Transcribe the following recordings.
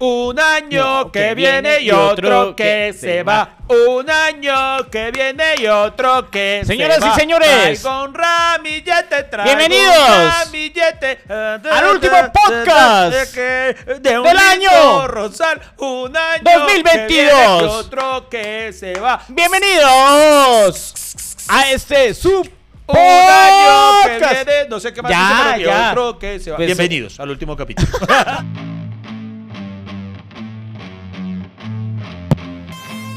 Un año que viene y otro que se va. Un año que viene y otro que Señoras se y va. señores. Traigo un ramillete, traigo Bienvenidos un ramillete, eh, de- al de- último de- podcast de un del año Rosal. Un año 2022. que viene y otro que se va. Bienvenidos a este sub Un año que viene, no sé qué más Ya, dice, pero y ya. otro que se va. Pues- Bienvenidos al último capítulo.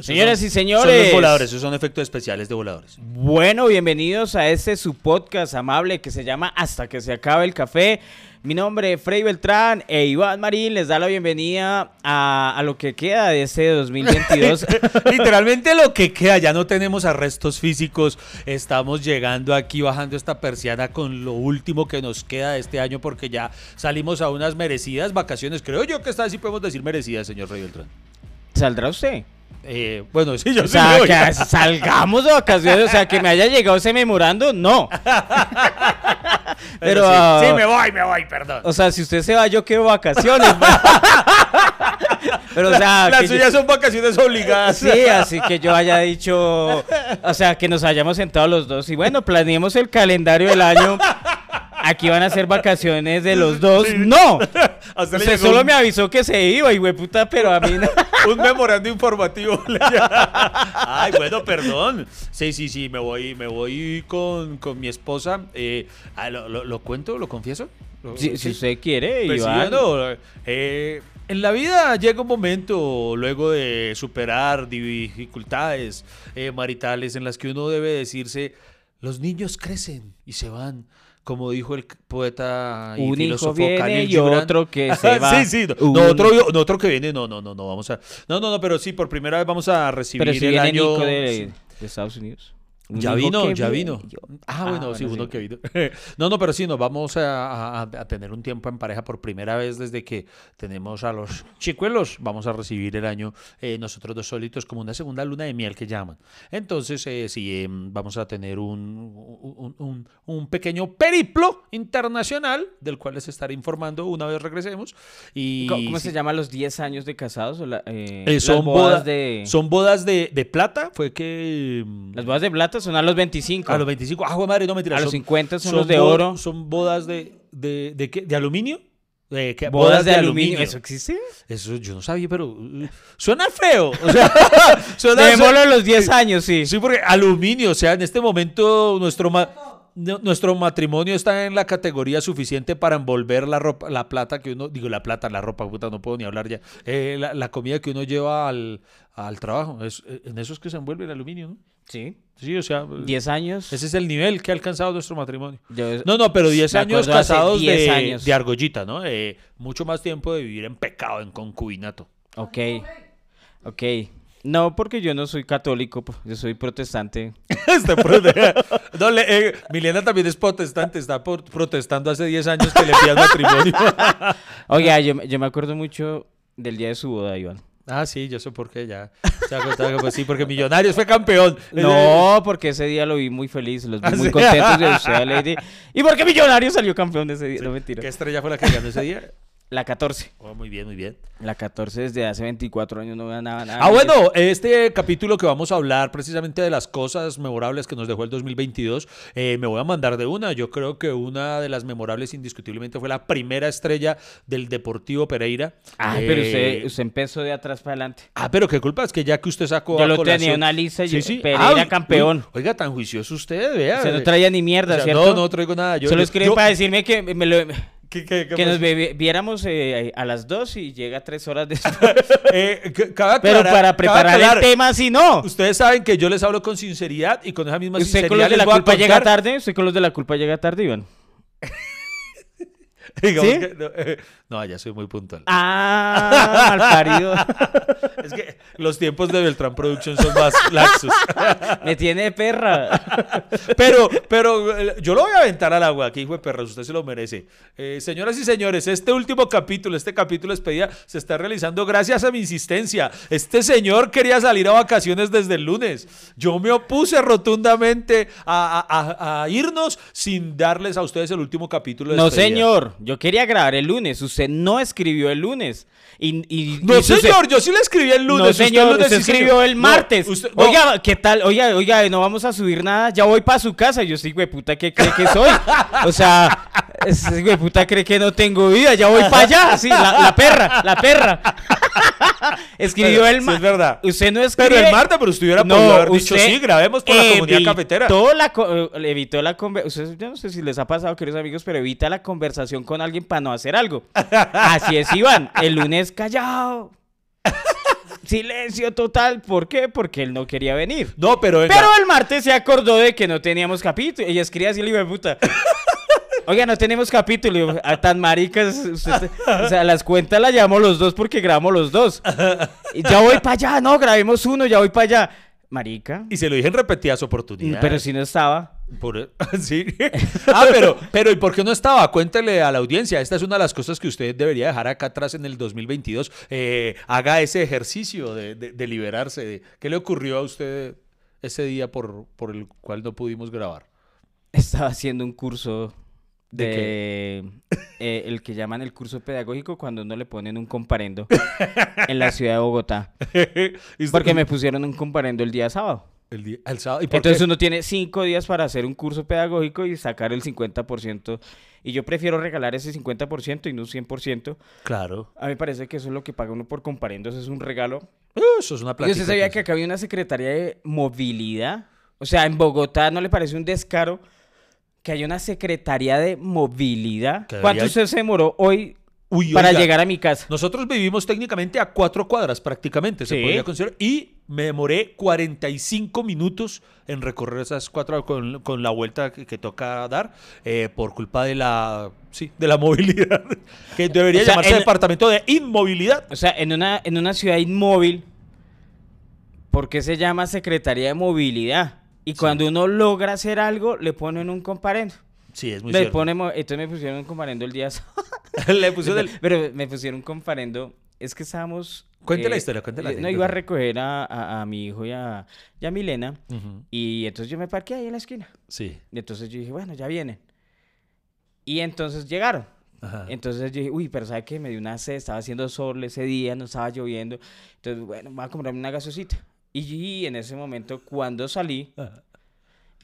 Señoras y Son señores. los voladores, esos son efectos especiales de voladores. Bueno, bienvenidos a este su podcast amable que se llama Hasta que se acabe el café. Mi nombre es Frey Beltrán e Iván Marín les da la bienvenida a, a lo que queda de este 2022. Literalmente lo que queda, ya no tenemos arrestos físicos. Estamos llegando aquí bajando esta persiana con lo último que nos queda de este año porque ya salimos a unas merecidas vacaciones. Creo yo que esta vez sí podemos decir merecidas, señor Rey Beltrán. ¿Saldrá usted? Eh, bueno, sí, yo O sea, que salgamos de vacaciones, o sea, que me haya llegado ese memorando, no. Pero, sí, sí, me voy, me voy, perdón. O sea, si usted se va, yo quedo vacaciones. Pero, o sea, Las que yo- suyas son vacaciones obligadas. Sí, así que yo haya dicho, o sea, que nos hayamos sentado los dos y bueno, planeemos el calendario del año. Aquí van a ser vacaciones de los dos. No. Usted solo un- me avisó que se iba, y puta, pero a mí no. un memorando informativo. Ay, bueno, perdón. Sí, sí, sí, me voy, me voy con, con mi esposa. Eh, ah, lo, lo- lo cuento? ¿Lo confieso? ¿Lo- Si, usted quiere, Pues sí, Iván. bueno, eh, en la vida llega un momento, luego de superar dificultades eh, maritales, en las que uno debe decirse, los niños crecen y se van. Como dijo el poeta y Un hijo filósofo viene Khalil y Gibran. otro que se va. Sí, sí. No, Un- no, otro, no, otro que viene. No, no, no, no. Vamos a. No, no, no, pero sí, por primera vez vamos a recibir Pero si el viene año. Nico de, de Estados Unidos. Un Ya vino, ya vino. yo- Ah, bueno, sí, bueno, uno sí. que vino. no, no, pero sí, nos vamos a, a- a tener un tiempo en pareja por primera vez desde que tenemos a los chicuelos. Vamos a recibir el año eh, nosotros dos solitos como una segunda luna de miel que llaman. Entonces, eh, sí, eh, vamos a tener un, un, un- un pequeño periplo internacional del cual les estaré informando una vez regresemos. Y, ¿Cómo, cómo sí, se llama los 10 años de casados? O la- eh, eh, las son bodas de... son bodas de, de plata. Fue que... Las bodas de plata son a los 25. A los 25. Ah, madre, no me A los 50 son los de oro. Son bodas de. ¿De, de qué? ¿De aluminio? ¿De qué? Bodas, de, aluminio. ¿Eso existe? Eso yo no sabía, pero. uh, suena feo. O sea, suena. Los 10 años, sí. Sí, porque aluminio, o sea, en este momento nuestro ma- no- nuestro matrimonio está en la categoría suficiente para envolver la ropa, la plata que uno, digo la plata, la ropa, puta, no puedo ni hablar ya, Eh, la, la comida que uno lleva al, al trabajo, es, eh, en eso es que se envuelve el aluminio, ¿no? Sí. Sí, o sea, 10 años. ese es el nivel que ha alcanzado nuestro matrimonio. Yo- No, no, pero 10 Me años casados 10 de, años. de argollita, ¿no? Eh, mucho más tiempo de vivir en pecado, en concubinato. Ok. Ok. No, porque yo no soy católico, yo soy protestante. Este prote- no, le- eh, Milena también es protestante, está por- protestando hace 10 años que le pidan matrimonio. Oiga, yo me acuerdo mucho del día de su boda, Iván. Ah, sí, yo sé por qué ya. Se ha contado que, pues, sí, porque Millonarios fue campeón. No, porque ese día lo vi muy feliz, los vi Ah, muy sí. contentos de usted, Lady. ¿Y por qué Millonario salió campeón de ese día? No, mentira. ¿Qué estrella fue la que ganó ese día? La 14. Oh, muy bien, muy bien. La 14 desde hace 24 años no ganaba nada. Ah, bueno, este capítulo que vamos a hablar precisamente de las cosas memorables que nos dejó el 2022, eh, me voy a mandar de una. Yo creo que una de las memorables indiscutiblemente fue la primera estrella del Deportivo Pereira. Ay, pero Eh, usted, usted empezó de atrás para adelante. Ah, pero qué culpa, es que ya que usted sacó Yo lo colación- tenía en una lista y Sí, yo- sí. Pereira uy, campeón. oiga, tan juicioso usted, vea. Usted no traía ni mierda, O sea, ¿cierto? No, no traigo nada. Yo, Solo escribe yo- para decirme que, me lo- ¿Qué- qué- qué que nos viéramos eh, a las 2 y llega 3 horas después. Eh, Pero para preparar aclarar, el tema, si no. Ustedes saben que yo les hablo con sinceridad y con esa misma ¿Usted sinceridad con los de la culpa llega tarde? ¿Usted con los de la culpa llega tarde, Iván? Digamos ¿Sí? que no, eh, no, ya soy muy puntual. Ah, malparido. Es que los tiempos de Beltrán Production son más laxos. Me tiene perra. Pero, pero eh, yo lo voy a aventar al agua aquí, hijo de perras, usted se lo merece. Eh, señoras y señores, este último capítulo, este capítulo despedida, se está realizando gracias a mi insistencia. Este señor quería salir a vacaciones desde el lunes. Yo me opuse rotundamente a, a- a- a irnos sin darles a ustedes el último capítulo de No, señor. Yo quería grabar el lunes. Usted no escribió el lunes. Y, y- No, y señor, yo sí le escribí el lunes. No, señor, lunes usted escribió el No, martes. usted- no. Oiga, ¿qué tal? Oiga, oiga, no vamos a subir nada. Ya voy para su casa. Yo sí, güey, puta, ¿qué cree que soy? O sea, ese güey, puta, cree que no tengo vida. Ya voy para allá. Sí, la, la perra, la perra. Escribió el Sí, martes. es verdad. Usted no escribe. Pero el martes, pero usted hubiera podido haber dicho, sí, grabemos por la comunidad cafetera. La co- eh, evitó la conversación. Yo no sé si les ha pasado, queridos amigos, pero evita la conversación con alguien para no hacer algo. Así es, Iván. El lunes callado. Silencio total. ¿Por qué? Porque él no quería venir. No, pero venga. Pero el martes se acordó de que no teníamos capítulo. Ella escribía así, de puta. Oiga, no tenemos capítulo. "Ah, tan maricas. usted- o sea, las cuentas las llevamos los dos porque grabamos los dos. Y ya voy para allá. No, grabemos uno, ya voy para allá. Marica. Y se lo dije en repetidas oportunidades. Pero si no estaba. Por- sí. Ah, pero, pero ¿y por qué no estaba? Cuéntele a la audiencia. Esta es una de las cosas que usted debería dejar acá atrás en el 2022. Eh, haga ese ejercicio de, de- de liberarse. ¿Qué le ocurrió a usted ese día por, por el cual no pudimos grabar? Estaba haciendo un curso ¿De de, eh, el que llaman el curso pedagógico cuando uno le ponen un comparendo en la ciudad de Bogotá. Porque me pusieron un comparendo el día sábado. El, día, el sábado. ¿Y Entonces qué? uno tiene cinco días para hacer un curso pedagógico y sacar el 50%. Y yo prefiero regalar ese 50% y no un 100%. Claro. A mí me parece que eso es lo que paga uno por comparendos, es un regalo. Uh, Eso es una ¿Y plática. usted sabía que acá había una secretaría de movilidad? O sea, en Bogotá no le parece un descaro que haya una secretaría de movilidad. Que ¿Cuánto usted se demoró hoy Uy, para oiga, llegar a mi casa? Nosotros vivimos técnicamente a cuatro cuadras prácticamente, se Sí. podría considerar. Y me demoré 45 minutos en recorrer esas cuatro con, con la vuelta que, que toca dar eh, por culpa de la, sí, de la movilidad. Que debería O sea, llamarse en- departamento de inmovilidad. O sea, en una, en una ciudad inmóvil, ¿por qué se llama Secretaría de Movilidad? Y cuando uno logra hacer algo, le ponen un comparendo. Sí, es muy Le cierto. pone mo- entonces me pusieron un comparendo el día. Le puso del... Pero me pusieron un comparendo. Es que estábamos... Cuente la historia, eh, No, iba a recoger a, a- a mi hijo y a, y a Milena. Y entonces yo me parqué ahí en la esquina. Sí. Y entonces yo dije, bueno, ya vienen. Y entonces llegaron. Ajá. Entonces yo dije, uy, pero ¿sabe qué? Me dio una sed, estaba haciendo sol ese día, no estaba lloviendo. Entonces, bueno, voy a comprarme una gasosita. Y, en ese momento, cuando salí...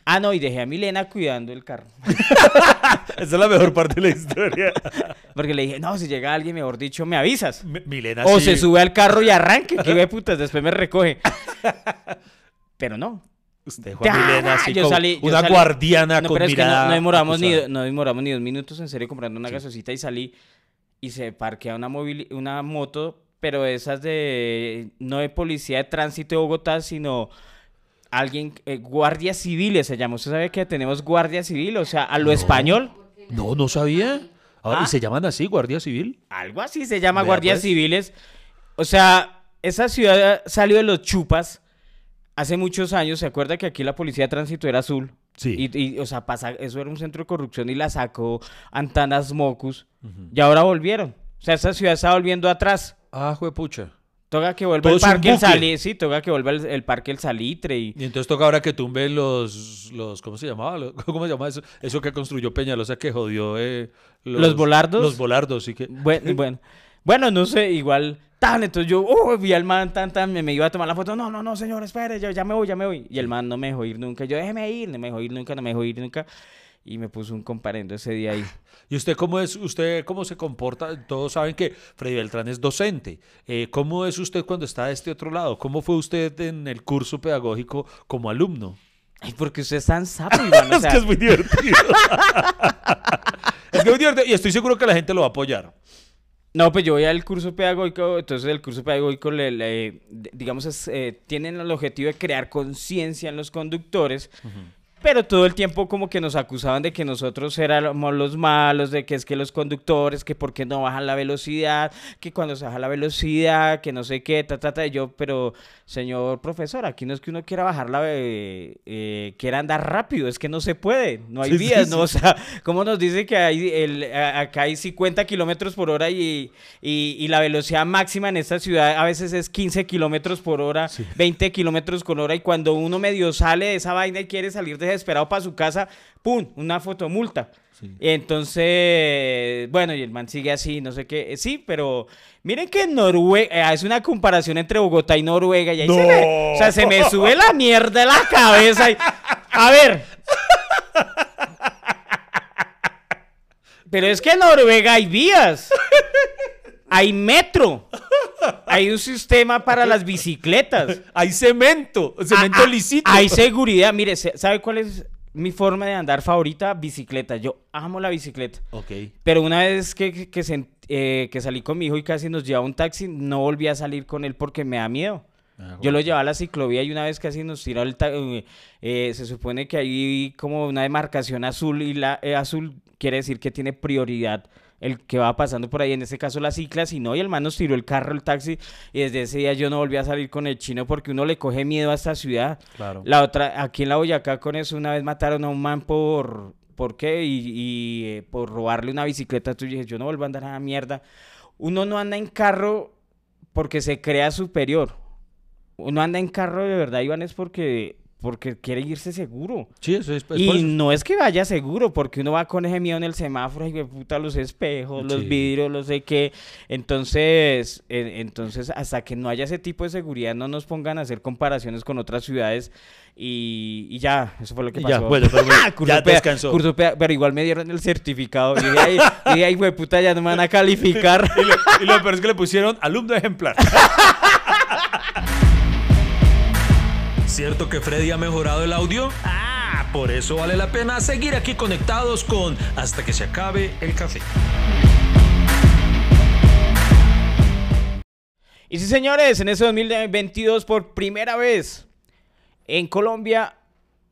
Ah, no, y dejé a Milena cuidando el carro. Esa es la mejor parte de la historia. Porque le dije, no, si llega alguien, mejor dicho, me avisas. Mi- Milena O sí. se sube al carro y arranque, que ve putas, después me recoge. Pero no. Usted, Juan Ah, Milena, así como salí- una salí- guardiana No, con pero es que no, mirada no demoramos ni, no demoramos ni dos minutos en serio comprando una Sí. gasosita y salí y se parquea una, una moto, pero esas de, no de policía de tránsito de Bogotá, sino alguien, eh, guardia civiles se llama. ¿Usted sabe que tenemos guardia civil? O sea, a lo español, No, no sabía. Ah, Ah. ¿Y se llaman así, Guardia Civil? algo así se llama guardias pues. civiles. O sea, esa ciudad salió de los chupas hace muchos años. ¿Se acuerda que aquí la policía de tránsito era azul? Sí. Y, y, o sea, pasa, eso era un centro de corrupción y la sacó Antanas Mocus. Y ahora volvieron. O sea, esa ciudad está volviendo atrás. Ah, juepucha. Toca que vuelva Todo el es un parque el bucle. Salitre. Sí, toca que vuelva el, el parque el Salitre. Y... Y entonces toca ahora que tumben los, los ¿cómo se llamaba? ¿Cómo se llama eso? Eso que construyó Peñalosa que jodió eh, ¿Los volardos? Los volardos, sí que... Bueno, bueno, bueno, no sé, igual. Tan, entonces yo oh, vi al man, tan, tan, me, me iba a tomar la foto. No, no, no, señor, espere, yo ya me voy, ya me voy. Y el man no me dejó ir nunca. Yo, déjeme ir, no me dejó ir nunca, no me dejó ir nunca. Y me puso un comparendo ese día ahí. ¿Y usted cómo es? ¿Usted cómo se comporta? Todos saben que Freddy Beltrán es docente. Eh, ¿Cómo es usted cuando está de este otro lado? ¿Cómo fue usted en el curso pedagógico como alumno? Ay, porque usted es tan sapo, Iván. O es sea, que es muy divertido. es que es muy divertido y estoy seguro que la gente lo va a apoyar. No, pues yo voy al curso pedagógico, entonces el curso pedagógico, le, le- digamos, es, eh, tienen el objetivo de crear conciencia en los conductores pero todo el tiempo como que nos acusaban de que nosotros éramos los malos, de que es que los conductores, que por qué no bajan la velocidad, que cuando se baja la velocidad, que no sé qué, ta, ta, ta. Yo, pero señor profesor, aquí no es que uno quiera bajar la, eh, eh, quiera andar rápido, es que no se puede, no hay Sí, vías, sí, ¿no? O sea, ¿cómo nos dice que hay el, acá hay 50 kilómetros por hora y, y, y la velocidad máxima en esta ciudad a veces es 15 kilómetros por hora, 20 kilómetros por hora y cuando uno medio sale de esa vaina y quiere salir desesperado para su casa, ¡pum! Una fotomulta. Entonces, bueno, y el man sigue así, no sé qué. Eh, Sí, pero miren que Noruega, es una comparación entre Bogotá y Noruega. Y ahí se me, o sea, se me sube la mierda de la cabeza. y- a ver. Pero es que en Noruega hay vías. Hay metro. Hay un sistema para las bicicletas. Hay cemento, cemento Ah, ah, lisito. Hay seguridad. Mire, ¿sabe cuál es mi forma de andar favorita? Bicicleta. Yo amo la bicicleta. Ok. Pero una vez que, que, que se- eh, que salí con mi hijo y casi nos llevaba un taxi, no volví a salir con él porque me da miedo. Ah, Yo lo llevaba a la ciclovía y una vez casi nos tiró el eh, eh, se supone que hay como una demarcación azul y la eh, azul quiere decir que tiene prioridad el que va pasando por ahí, en este caso la cicla, si no, y el man nos tiró el carro, el taxi, y desde ese día yo no volví a salir con el chino porque uno le coge miedo a esta ciudad. Claro. La otra, aquí en la Boyacá con eso, una vez mataron a un man por, ¿por qué? Y, y, eh, por robarle una bicicleta. Y dije, yo no vuelvo a andar a la mierda. Uno no anda en carro porque se crea superior. Uno anda en carro de verdad, Iván, es porque, porque quiere irse seguro. Sí, eso es, es por Y eso. no es que vaya seguro, porque uno va con ese miedo en el semáforo y me puta los espejos, los Sí. vidrios, los sé qué. Entonces, en- entonces, hasta que no haya ese tipo de seguridad, no nos pongan a hacer comparaciones con otras ciudades. Y, y ya, eso fue lo que Y ya, pasó. bueno, pero bueno, Curso ya pea- descansó. curso pea- pero igual me dieron el certificado. Y dije, ay, y dije, ay, güey, puta, ya no me van a calificar. Y lo, y lo peor es que le pusieron alumno ejemplar. ¿Cierto que Freddy ha mejorado el audio? Ah, por eso vale la pena seguir aquí conectados con Hasta que se acabe el café. Y sí, señores, en este 2022, por primera vez en Colombia,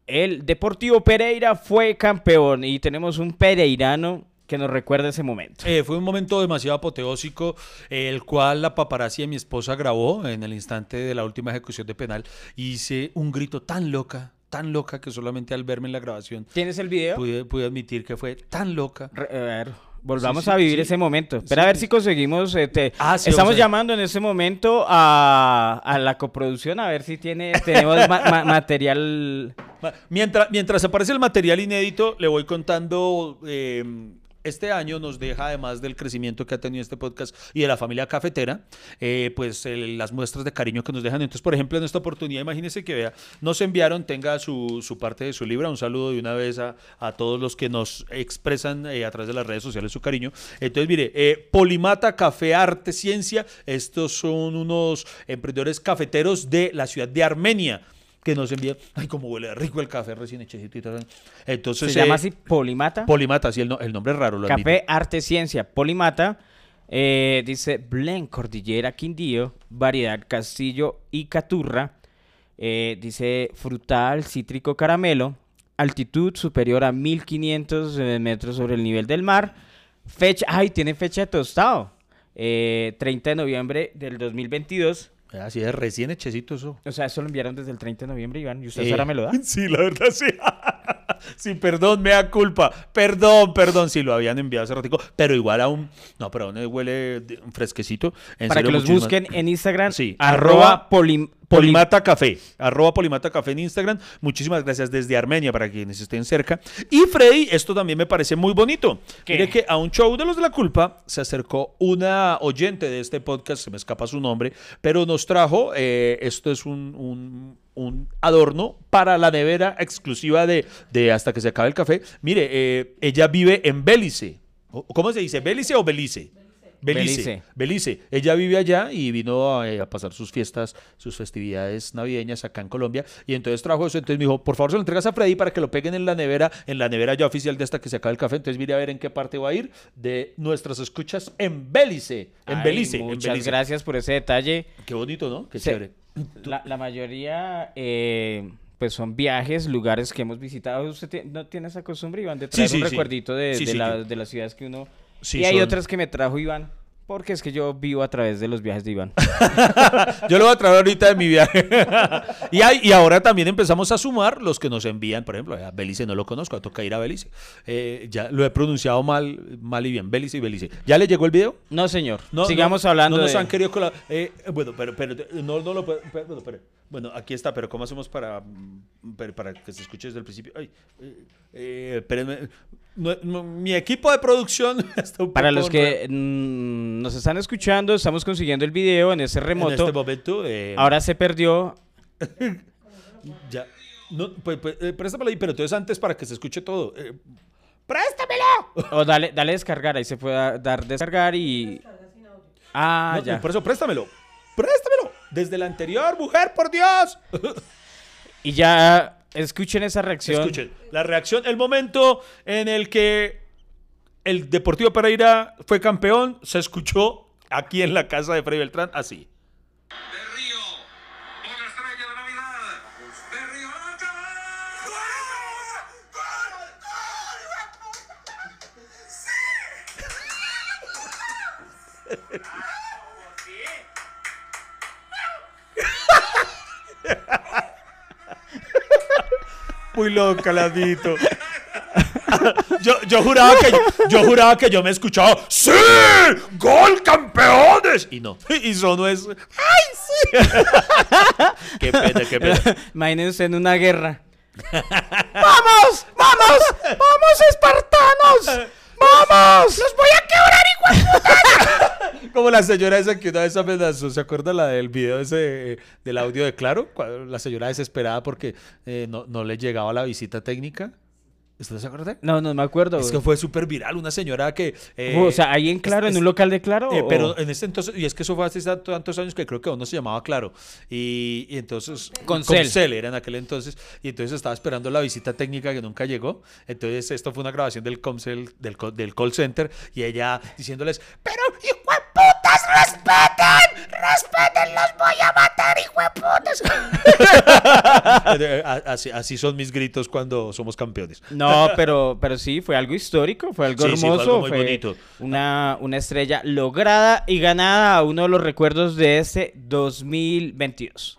el Deportivo Pereira fue campeón. Y tenemos un pereirano que nos recuerda ese momento. Eh, fue un momento demasiado apoteósico, eh, el cual la paparazzi de mi esposa grabó en el instante de la última ejecución de penal. Hice un grito tan loca, tan loca, que solamente al verme en la grabación ¿Tienes el video? pude, pude admitir que fue tan loca. Re- a ver, volvamos Sí, sí, a vivir sí. ese momento. Espera a ver si conseguimos. eh, Ah, Estamos llamando en este momento a, a la coproducción a ver si tiene, tenemos ma- ma- material. Ma- Mientras, mientras aparece el material inédito, le voy contando. eh, este año nos deja, además del crecimiento que ha tenido este podcast y de la familia cafetera, eh, pues las muestras de cariño que nos dejan. Entonces, por ejemplo, en esta oportunidad, imagínense que vea, nos enviaron, tenga su, su parte de su libra. Un saludo de una vez a, a todos los que nos expresan eh, a través de las redes sociales su cariño. Entonces, mire, eh, Polimata Café Arte Ciencia, estos son unos emprendedores cafeteros de la ciudad de Armenia que nos envía, ay, como huele rico el café recién hechecito y tal. Entonces, Se llama eh, así Polimata. Polimata, sí, el, no- el nombre es raro, lo admito. Café Arte Ciencia Polimata. eh, dice Blend Cordillera Quindío, variedad Castillo y Caturra. eh, dice frutal, cítrico, caramelo. Altitud superior a 1500 eh, metros sobre el nivel del mar. Fecha, ay, tiene fecha de tostado. eh, 30 de noviembre del 2022. Así es, recién hechecito eso. O sea, eso lo enviaron desde el 30 de noviembre, Iván. ¿Y usted Eh, ahora me lo da? Sí, la verdad, sí. sí, perdón, me da culpa. Perdón, perdón, si lo habían enviado hace ratico. Pero igual aún, no, pero aún huele fresquecito. En Para serio, que los muchísimas- busquen en Instagram. Sí, Arroba polim- Polimata Café, arroba Polimata Café en Instagram. Muchísimas gracias desde Armenia para quienes estén cerca. Y Freddy, esto también me parece muy bonito. ¿Qué? Mire que a un show de los de la culpa se acercó una oyente de este podcast, se me escapa su nombre, pero nos trajo, eh, esto es un, un- un adorno para la nevera exclusiva de, de Hasta que se acabe el café. Mire, eh, ella vive en Bélice. ¿O- ¿Cómo se dice? ¿Bélice o Belice? Belice. Belice. Belice. Ella vive allá y vino a, eh, a pasar sus fiestas, sus festividades navideñas acá en Colombia. Y entonces trajo eso. Entonces me dijo, por favor, se lo entregas a Freddy para que lo peguen en la nevera, en la nevera ya oficial de hasta que se acabe el café. Entonces mire a ver en qué parte va a ir de nuestras escuchas en Belice. En Ay, Belice. en Muchas Belice. gracias por ese detalle. Qué bonito, ¿no? Qué chévere. La, la mayoría, eh, pues son viajes, lugares que hemos visitado. ¿Usted no tiene esa costumbre, Iván, de traer sí, un recuerdito Sí, la- de las ciudades que uno... Sí, y hay son- otras que me trajo Iván, porque es que yo vivo a través de los viajes de Iván. Yo lo voy a traer ahorita de mi viaje. y, hay, y ahora también empezamos a sumar los que nos envían, por ejemplo, a Belice no lo conozco, toca ir a Belice. Eh, ya lo he pronunciado mal, mal y bien, Belice y Belice. ¿Ya le llegó el video? No, señor. No, Sigamos no, hablando No nos de... han querido colar. Eh, bueno, pero, pero no, no lo puedo. pero- bueno, aquí está, pero ¿cómo hacemos para, mm, para, para que se escuche desde el principio? Ay, eh, eh, espérenme. No- no, mi equipo de producción está un Para poco los que mm, nos están escuchando, estamos consiguiendo el video en ese en remoto. este momento. eh, Ahora se perdió. Ya. No, pues, pues, eh, préstamelo ahí, pero entonces antes para que se escuche todo. eh, ¡Préstamelo! O dale, dale descargar, ahí se puede dar descargar y. Ah, No, ya. Por eso, préstamelo. ¡Préstamelo! Desde el anterior, mujer, por Dios. Y ya escuchen esa reacción. Escuchen, la reacción, el momento en el que el Deportivo Pereira fue campeón, se escuchó aquí en la casa de Freddy Beltrán así. Muy loca, ladito. yo, yo juraba que yo, juraba que yo me escuchaba ¡Sí! ¡Gol campeones! Y no. Y solo es ¡Ay, sí! qué pena, qué pena. Imagínense en una guerra. ¡Vamos! ¡Vamos! ¡Vamos, espartanos! ¡Vamos! ¡Los voy a quebrar Como la señora esa que una vez amenazó, ¿se acuerda la del video ese eh, del audio de Claro? La señora desesperada porque eh, no, no le llegaba la visita técnica. ¿Usted se acuerda? No, no me acuerdo. Es que fue súper viral, una señora que... eh, o sea, ahí en Claro, es- en un local de Claro. eh, pero en ese entonces, y es que eso fue hace tanto- tantos años que creo que aún no se llamaba Claro. Y, y entonces. Concel. era en aquel entonces. Y entonces estaba esperando la visita técnica que nunca llegó. Entonces, esto fue una grabación del Comcel, del, del call center. Y ella diciéndoles: ¡Pero, hijo respeten! ¡Respeten! ¡Los voy a matar, hijo de putas! así, así son mis gritos cuando somos campeones. No, pero, pero sí, fue algo histórico, fue algo Sí, sí, fue hermoso, algo muy fue bonito. Una, una estrella lograda y ganada a uno de los recuerdos de este 2022.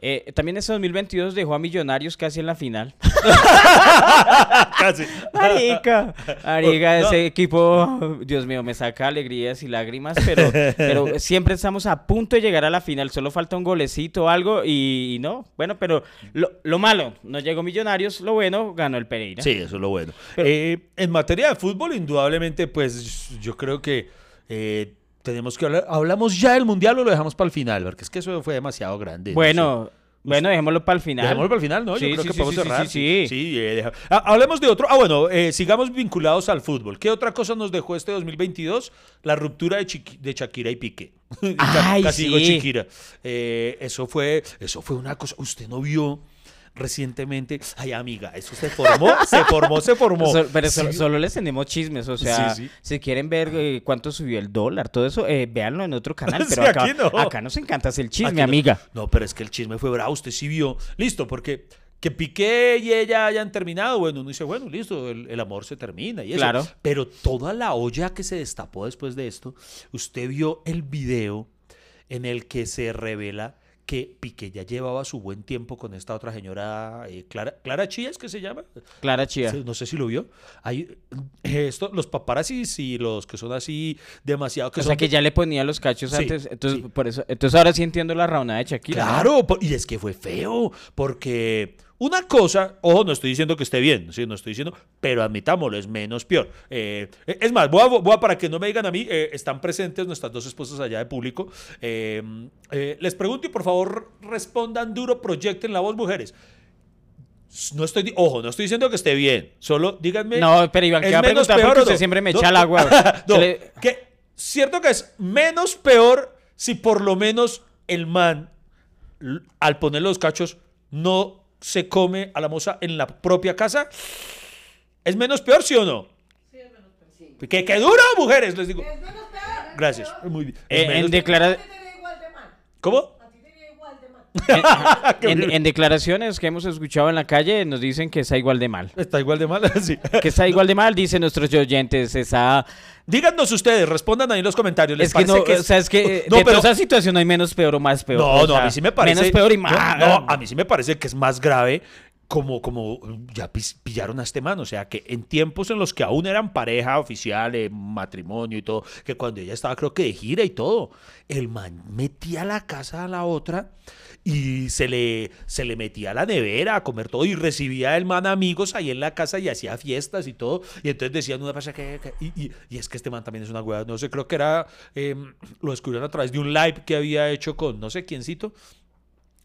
Eh, también este 2022 dejó a Millonarios casi en la final. Casi. Marica, marica, No. ese equipo, Dios mío, me saca alegrías y lágrimas, pero, pero siempre estamos a punto de llegar a la final, solo falta un golecito o algo y, y no, bueno, pero lo, lo malo, no llegó Millonarios, lo bueno, ganó el Pereira. Sí, eso es lo bueno. Pero- Eh, en materia de fútbol, indudablemente, pues yo creo que eh, tenemos que hablar. ¿Hablamos ya del mundial o lo dejamos para el final? Porque es que eso fue demasiado grande. no Bueno, bueno, dejémoslo para el final. Dejémoslo para el final, ¿no? Sí, yo creo sí, que sí, podemos cerrar. sí, sí. eh, Ah, hablemos de otro. Ah, bueno, eh, sigamos vinculados al fútbol. ¿Qué otra cosa nos dejó este 2022? La ruptura de, Chiqui- de Shakira y Piqué. Ay, casi digo. Shakira. Eh, eso fue, eso fue una cosa. Usted no vio recientemente. Ay, amiga, eso se formó, se formó, se formó. So- pero Sí so- solo les tenemos chismes, o sea, Sí, sí. si quieren ver eh, cuánto subió el dólar, todo eso, eh, véanlo en otro canal, pero acá, aquí no. acá nos encanta hacer el chisme, Aquí no- amiga. No, pero es que el chisme fue bravo, usted sí vio. Listo, porque que Piqué y ella hayan terminado, bueno, uno dice, bueno, listo, el, el amor se termina y eso. Claro. Pero toda la olla que se destapó después de esto, usted vio el video en el que se revela que Piqué ya llevaba su buen tiempo con esta otra señora, eh, Clara, Clara Chía, ¿es que se llama? Clara Chía. No sé si lo vio. Hay, eh, esto, los paparazzis y los que son así demasiado... Que o son sea que de- ya le ponía los cachos Sí, antes, entonces sí. por eso, entonces ahora sí entiendo la raunada de Shakira. Claro, y es que fue feo, porque una cosa, ojo, no estoy diciendo que esté bien, sí, no estoy diciendo, pero admitámoslo, es menos peor. Eh, es más, voy a, voy a- para que no me digan a mí, eh, están presentes nuestras dos esposas allá de público. Eh, les pregunto y por favor respondan duro, proyecten la voz, mujeres. No estoy, ojo, no estoy diciendo que esté bien, solo díganme. No, pero Iván, ¿qué ¿es va a preguntar? peor Porque usted no? siempre me No, echa al agua. no, le- ¿qué? cierto que es menos peor si por lo menos el man, al poner los cachos, no se come a la moza en la propia casa. ¿Es menos peor, sí o no? Sí, es menos peor. ¿Qué, qué duro, mujeres? Les digo. Es menos peor. Gracias. Muy bien. Eh, en menos- declara- en, en declaraciones que hemos escuchado en la calle nos dicen que está igual de mal. Está igual de mal. sí. Que está igual de mal, dicen nuestros oyentes. Está... Díganos ustedes, respondan ahí en los comentarios. ¿Les Es que no, o sea, es que No, de pero- toda esa situación no hay menos peor o más peor. No, o no, a mí sí me parece. Menos peor y más. No, a mí sí me parece que es más grave como, como ya pillaron a este man. O sea, que en tiempos en los que aún eran pareja oficial, eh, matrimonio y todo, que cuando ella estaba, creo que de gira y todo, el man metía la casa a la otra y se le, se le metía a la nevera a comer todo y recibía el man amigos ahí en la casa y hacía fiestas y todo. Y entonces decían una cosa que... y, es que este man también es una hueá. No sé, creo que era... eh, lo descubrieron a través de un live que había hecho con no sé quiéncito.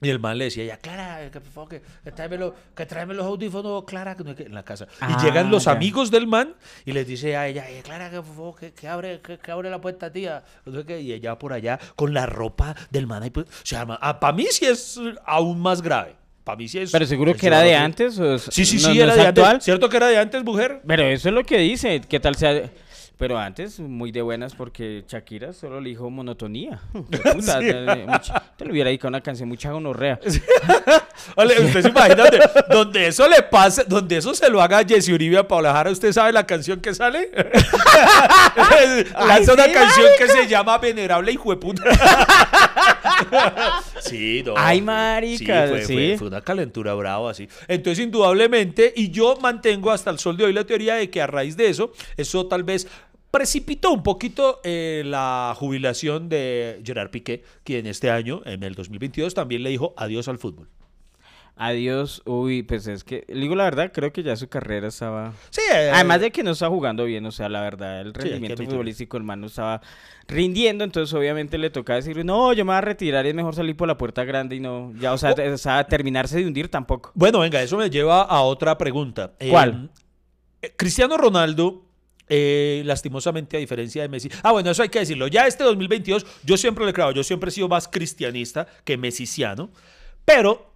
Y el man le decía, ya, Clara, que, por favor, que, que tráeme, que tráeme los audífonos, Clara, que no hay que-", en la casa. Ah, y llegan los ya. amigos del man y les dice a ella, "Eh, Clara, que, por favor, que, que abre, que, abre la puerta, tía. Y ella por allá con la ropa del man. ahí, pues, o sea, para mí sí es aún más grave. Para mí sí es... Pero seguro es que era de antes. O Sí, sí, no- sí, no era de actual. antes. ¿Cierto que era de antes, mujer? Pero eso es lo que dice. ¿Qué tal sea? Pero antes, muy de buenas, porque Shakira solo le dijo monotonía. Puta, te, mucha- te le hubiera dedicado una canción mucha gonorrea. Vale, usted se imagina donde, donde eso le pase, donde eso se lo haga a Jesse Uribe a Paula Jara, ¿usted sabe la canción que sale? Lanza una sí, canción que se llama Venerable Hijueputa. Sí, no. Ay, marica, Sí, fue, sí. fue- fue una calentura brava, así. Entonces, indudablemente, y yo mantengo hasta el sol de hoy la teoría de que a raíz de eso, eso tal vez precipitó un poquito eh, la jubilación de Gerard Piqué, quien este año, en el 2022, también le dijo adiós al fútbol. Adiós. Uy, pues es que, le digo la verdad, creo que ya su carrera estaba... Sí, eh, Además de que no está jugando bien, o sea, la verdad, el rendimiento futbolístico el man no estaba rindiendo, entonces obviamente le tocaba decir, no, yo me voy a retirar y es mejor salir por la puerta grande y no, ya, o sea, Oh. o sea, terminarse de hundir tampoco. Bueno, venga, eso me lleva a otra pregunta. Eh, ¿Cuál? eh, Cristiano Ronaldo, eh, lastimosamente, a diferencia de Messi. Ah, bueno, eso hay que decirlo. Ya este 2022, yo siempre le he creado, yo siempre he sido más cristianista que messiciano, pero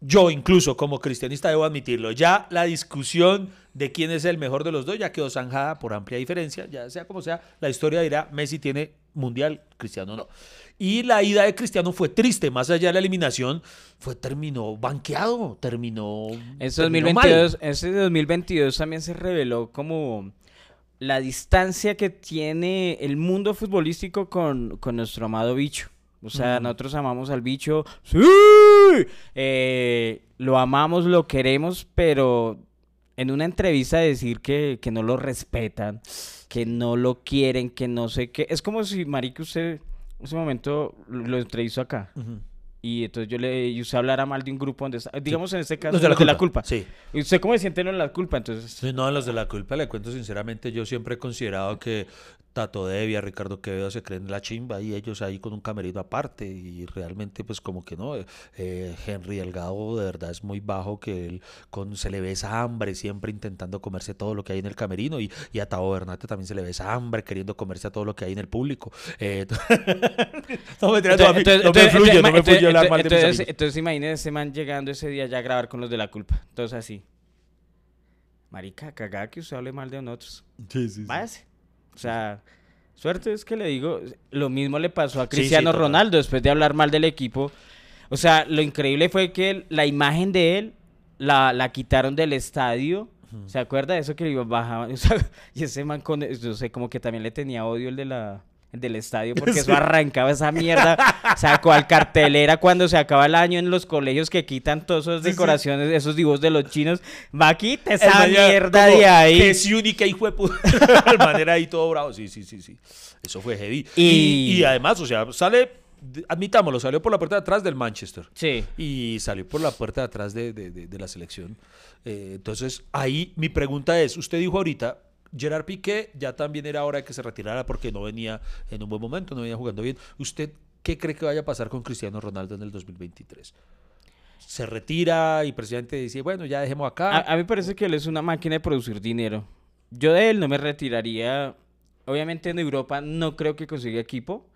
yo incluso como cristianista debo admitirlo. Ya la discusión de quién es el mejor de los dos ya quedó zanjada por amplia diferencia. Ya sea como sea, la historia dirá, Messi tiene mundial, Cristiano no. Y la ida de Cristiano fue triste, más allá de la eliminación, fue terminó banqueado, terminó Ese terminó mal. 2022, ese 2022 también se reveló como la distancia que tiene el mundo futbolístico con, con nuestro amado bicho. O sea, nosotros amamos al bicho. ¡Sí! Eh, lo amamos, lo queremos, pero en una entrevista decir que, que no lo respetan, que no lo quieren, que no sé qué. Es como si, Marica, usted en ese momento lo entrevistó acá. Y entonces yo le y usted hablara mal de un grupo donde está, digamos en este caso Los de la culpa. culpa. Sí. ¿Y usted cómo se siente en la culpa? Entonces, Sí, no, en los de la culpa le cuento sinceramente, yo siempre he considerado que Tato Devia, Ricardo Quevedo se creen la chimba y ellos ahí con un camerino aparte y realmente pues como que no, eh, Henry Delgado de verdad es muy bajo que él con, se le ve esa hambre siempre intentando comerse todo lo que hay en el camerino y, y a Tavo Bernate también se le ve esa hambre queriendo comerse a todo lo que hay en el público. Eh, no me, no, me no me hablar mal de mis entonces, entonces imagínese ese man llegando ese día ya a grabar con los de la culpa. Entonces así. Marica, cagada que usted hable mal de nosotros. Sí, sí, sí. Váyase. O sea, suerte es que le digo, lo mismo le pasó a Sí, sí, Cristiano. Ronaldo después de hablar mal del equipo. O sea, lo increíble fue que la imagen de él la, la quitaron del estadio. ¿Se acuerda de eso que le bajaban? O sea, y ese man con, yo sé, como que también le tenía odio el de la del estadio porque eso arrancaba esa mierda. Sacó al cartelera cuando se acaba el año en los colegios que quitan todas esas decoraciones, esos dibujos de los chinos. Va, quita El esa ya mierda de ahí. Que es única hijo de puta. El man era ahí todo bravo. Sí, sí, sí, sí. Eso fue heavy. Y, Y- y además, o sea, sale, admitámoslo, salió por la puerta de atrás del Manchester. Sí. Y salió por la puerta de atrás de, de- de- de la selección. Eh, entonces, ahí mi pregunta es, usted dijo ahorita, Gerard Piqué ya también era hora de que se retirara porque no venía en un buen momento, no venía jugando bien. ¿Usted qué cree que vaya a pasar con Cristiano Ronaldo en el 2023? Se retira y presidente dice, bueno, ya dejemos acá. A, a mí me parece que él es una máquina de producir dinero. Yo de él no me retiraría obviamente en Europa no creo que consiga equipo.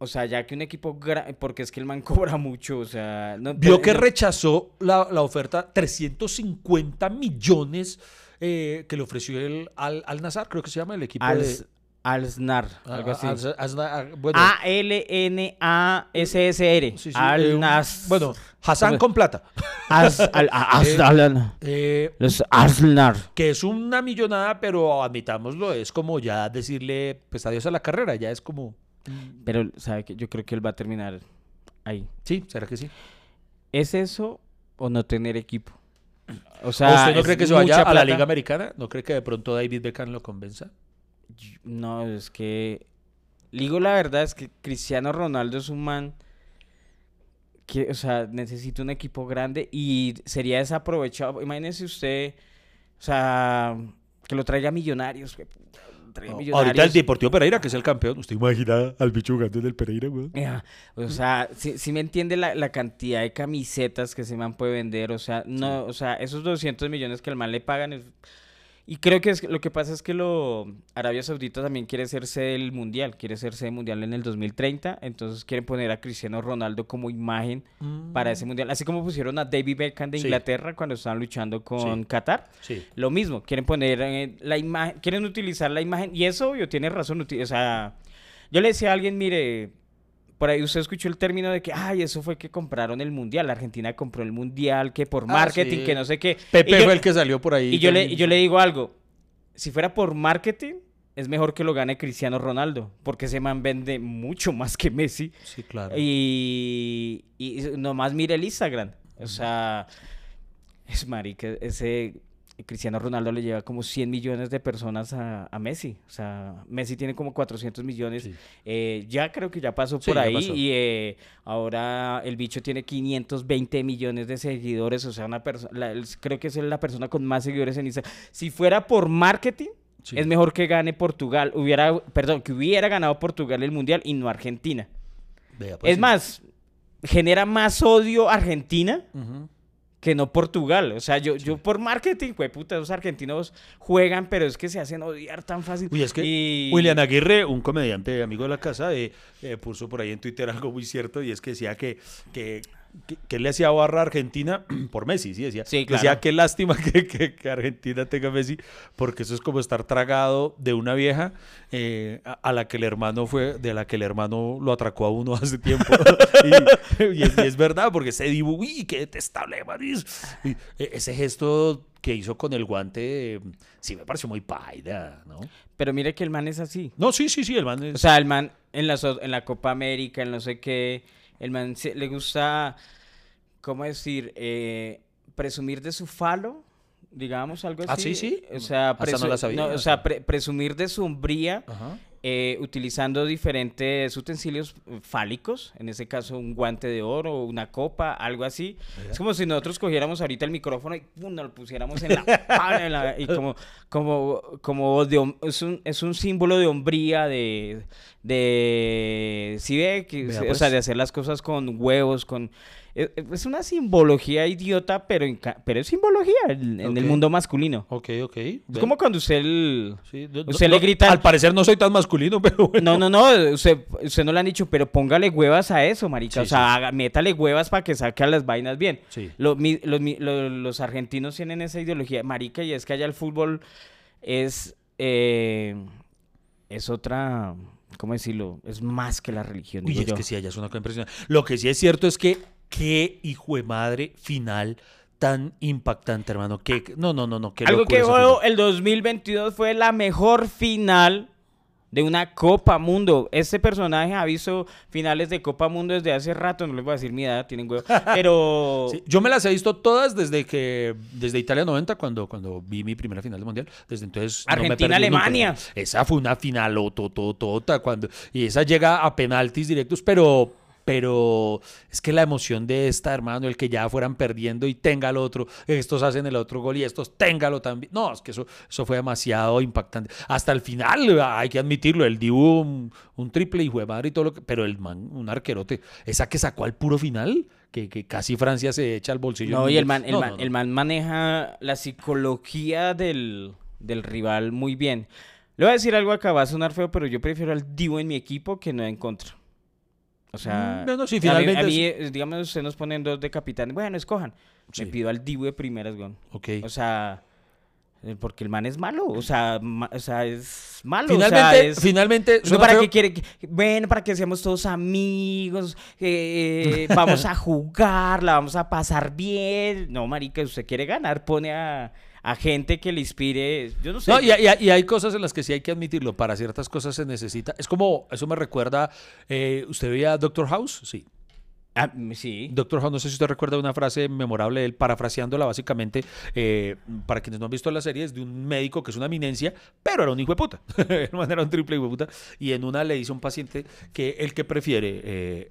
O sea, ya que un equipo, porque es que el man cobra mucho, o sea... No, Vio que no- rechazó la, la oferta 350 millones eh, que le ofreció el Al, Al Nazar, creo que se llama el equipo Als- de... Alsnar, algo así. Al- Al- Al- A-L-N-A-S-S-R. Al eh, un- Nas- bueno, Hassan con plata. Al- Eh, Eh, Los Arsenal. que es una millonada, pero admitámoslo, es como ya decirle pues adiós a la carrera, ya es como... Pero, ¿sabe qué? Yo creo que él va a terminar ahí. Sí, ¿será que sí? ¿Es eso o no tener equipo? O ¿O sea, ¿Usted no es cree que se vaya a la. Liga Americana? ¿No cree que de pronto David Beckham lo convenza? No, es que. Digo la verdad, es que Cristiano Ronaldo es un man que, o sea, necesita un equipo grande y sería desaprovechado. Imagínese usted, o sea, que lo traiga a Millonarios. Ahorita el. Deportivo Pereira, que es el campeón. ¿Usted imagina al bicho jugando en el Pereira, güey? O sea, si, me entiende la, la cantidad de camisetas que ese man puede vender, o sea, no, o sea, esos 200 millones que el man le pagan es- Y creo que es, lo que pasa es que lo Arabia Saudita también quiere ser sede del Mundial, quiere ser sede mundial en el 2030, entonces quieren poner a Cristiano Ronaldo como imagen para ese Mundial, así como pusieron a David Beckham de Mm. Sí. Inglaterra cuando estaban luchando con Sí. Qatar. Sí. Lo mismo, quieren poner eh, la imagen, quieren utilizar la imagen, y eso, yo tiene razón, o sea, yo le decía a alguien, mire, por ahí usted escuchó el término de que, ay, eso fue que compraron el mundial, la Argentina compró el mundial, que por Ah, marketing, sí. que no sé qué. Pepe yo- fue el que salió por ahí. y yo le, y yo le digo algo, si fuera por marketing, es mejor que lo gane Cristiano Ronaldo, porque ese man vende mucho más que Messi. Sí, claro. Y, y nomás mire el Instagram. O sea, es marica, ese Cristiano Ronaldo le lleva como 100 millones de personas a, a Messi. O sea, Messi tiene como 400 millones. Sí. Eh, ya creo que ya pasó Sí, por ahí. pasó. Y eh, ahora el bicho tiene 520 millones de seguidores. O sea, una persona, creo que es la persona con más seguidores en Instagram. Si fuera por marketing, Sí. es mejor que gane Portugal. Hubiera, perdón, que hubiera ganado Portugal el mundial y no Argentina. Vea, pues, es más, genera más odio Argentina. Que no Portugal. O sea, yo, yo por marketing, güey, puta, los argentinos juegan, pero es que se hacen odiar tan fácil. Uy, es que Y- William Aguirre, un comediante amigo de la casa, eh, eh, puso por ahí en Twitter algo muy cierto y es que decía que, que, que, le hacía barra a Argentina por Messi, sí, decía. Sí, claro. Decía qué lástima que, que- que Argentina tenga Messi porque eso es como estar tragado de una vieja eh, a, a la que el hermano fue, de la que el hermano lo atracó a uno hace tiempo. y, y es, y es verdad, porque ese dibu, uy, qué detestable, manis. Y, eh, ese gesto que hizo con el guante, sí me pareció muy paida, ¿no? Pero mire que el man es así. No, sí, sí, sí, el man es... O sea, el man en la, en la Copa América, en no sé qué, el man se- le gusta, ¿cómo decir? Eh, presumir de su falo, digamos, algo Ah, así. ¿sí, sí? O sea, Hasta no presu- la sabía. o sea, pre- presumir de su hombría. Ajá. Eh, utilizando diferentes utensilios eh, fálicos, en ese caso un guante de oro, una copa, algo así. Es como si nosotros cogiéramos ahorita el micrófono y pum, lo pusiéramos en la, la- y como como como de es un es un símbolo de hombría de de si ve que Vea, o pues. sea, de hacer las cosas con huevos, con es, es una simbología idiota, pero en pero es simbología en, en el mundo masculino. Ok, ok. Es como cuando usted el- Sí, no- usted no- le grita Al parecer no soy tan masculino, pero bueno. no, no, no, usted, usted no le han dicho, pero póngale huevas a eso, marica. Sí, o sea, haga- métale huevas para que saque a las vainas bien. Sí. Lo- los, lo- argentinos tienen esa ideología, marica, y es que allá el fútbol es, eh, es otra, ¿cómo decirlo? Es más que la religión, Uy, digo es yo. que sí, allá es una cosa impresionante. Lo que sí es cierto es que qué hijo de madre final tan impactante, hermano. No, no, no, no. Algo que el 2022 fue la mejor final de una Copa Mundo. Este personaje ha visto finales de Copa Mundo desde hace rato, no les voy a decir mi edad, tienen huevo, pero... Sí, yo me las he visto todas desde que desde Italia 90 cuando cuando vi mi primera final del mundial desde entonces no. Argentina-Alemania. esa fue una final tota cuando y esa llega a penaltis directos pero pero es que la emoción de esta hermano el que ya fueran perdiendo y tenga el otro estos hacen el otro gol y estos téngalo también no es que eso eso fue demasiado impactante hasta el final hay que admitirlo el Dibu un, un triple y fue madre y todo lo que pero el man un arquerote esa que sacó al puro final que, que casi Francia se echa al bolsillo. No, y el man, el, No, man, no, no. el man maneja la psicología del, del rival muy bien. Le voy a decir algo acá, va a sonar feo, pero yo prefiero al Divo en mi equipo que no en contra. O sea, Mm, bueno, sí, a mí- finalmente a mí, eh, digamos, usted nos ponen dos de capitán. Bueno, escojan. Sí. Me pido al Divo de primeras, weón. Ok. O sea, eh, porque el man es malo. O sea, ma- o sea es malo. Finalmente, o sea, es... finalmente, para qué quiere, que- bueno, para que seamos todos amigos, eh, vamos a jugar, la vamos a pasar bien. No, marica, usted quiere ganar, pone a, a gente que le inspire, yo no sé. No, y, y- y hay cosas en las que sí hay que admitirlo. Para ciertas cosas se necesita. Es como, eso me recuerda. eh, ¿Usted veía Doctor House? Sí. Ah, mm, sí. Doctor House, no sé si usted recuerda una frase memorable de él, parafraseándola básicamente, eh, para quienes no han visto la serie, es de un médico que es una eminencia, pero era un hijo de puta. Era un triple hijo de puta. Y en una le dice a un paciente que el que prefiere eh,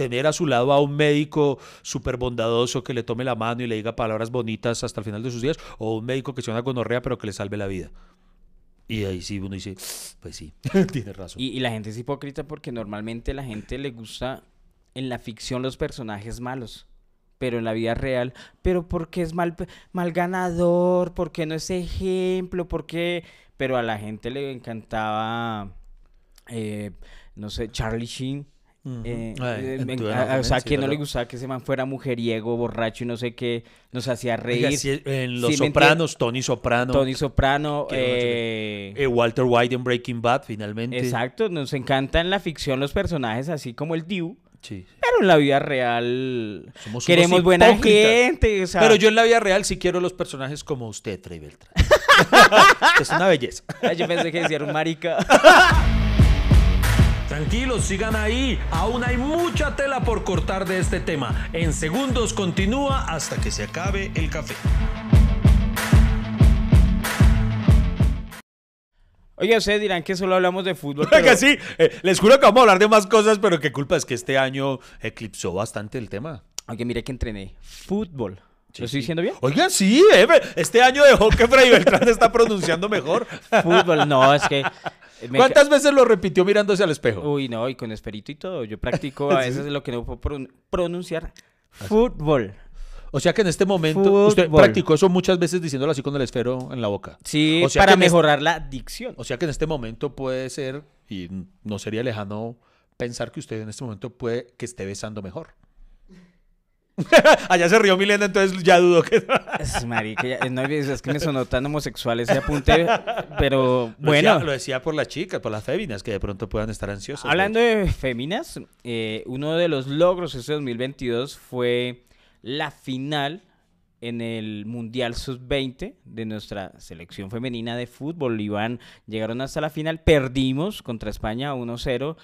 tener a su lado a un médico súper bondadoso que le tome la mano y le diga palabras bonitas hasta el final de sus días, o un médico que sea una gonorrea pero que le salve la vida. Y ahí sí uno dice, pues sí, tiene razón. Y, y la gente es hipócrita porque normalmente la gente le gusta en la ficción los personajes malos. Pero en la vida real, pero porque es mal, mal ganador, porque no es ejemplo, porque... Pero a la gente le encantaba, eh, no sé, Charlie Sheen. Eh, Ay, eh, en me- tu a- a- o sea, sí, que no le gustaba que ese man fuera mujeriego, borracho y no sé qué, nos hacía reír. Oiga, sí, en Los Sí, Sopranos, Tony Soprano. Tony eh, Eh, Walter White en Breaking Bad, finalmente. Exacto, nos encanta en la ficción los personajes así como el Diu, Sí. pero en la vida real Somos queremos buena gente. o sea, Pero yo en la vida real sí quiero los personajes como usted, Trey Beltrán. es una belleza. Ay, yo pensé que decía un marica. Tranquilos, sigan ahí. Aún hay mucha tela por cortar de este tema. En segundos continúa hasta que se acabe el café. Oye, ustedes dirán que solo hablamos de fútbol. pero- Oiga, sí, eh, les juro que vamos a hablar de más cosas, pero qué culpa es que este año eclipsó bastante el tema. Oye, mire que entrené fútbol. Sí, ¿Lo estoy diciendo bien? Oiga, sí, eh, este año dejó que Freddy Beltrán está pronunciando mejor. Fútbol, no, es que... me ca- ¿Cuántas veces lo repitió mirándose al espejo? Uy, no, y con esperito y todo. Yo practico a veces lo que no puedo pron- pronunciar. Fútbol. O sea que en este momento usted practicó eso muchas veces diciéndolo así con el esfero en la boca. Sí, O sea para este- mejorar la dicción. O sea que en este momento puede ser, y no sería lejano pensar que usted en este momento puede que esté besando mejor. Allá se rió Milena, entonces ya dudo que... Es, marica, ya- no, es que me sonó tan homosexual ese apunte, pero Lo bueno. decía, lo decía por las chicas, por las féminas, que de pronto puedan estar ansiosas. Hablando de féminas, eh, uno de los logros este 2022 fue la final en el Mundial Sub-20 de nuestra selección femenina de fútbol. Iván, llegaron hasta la final, perdimos contra España 1-0.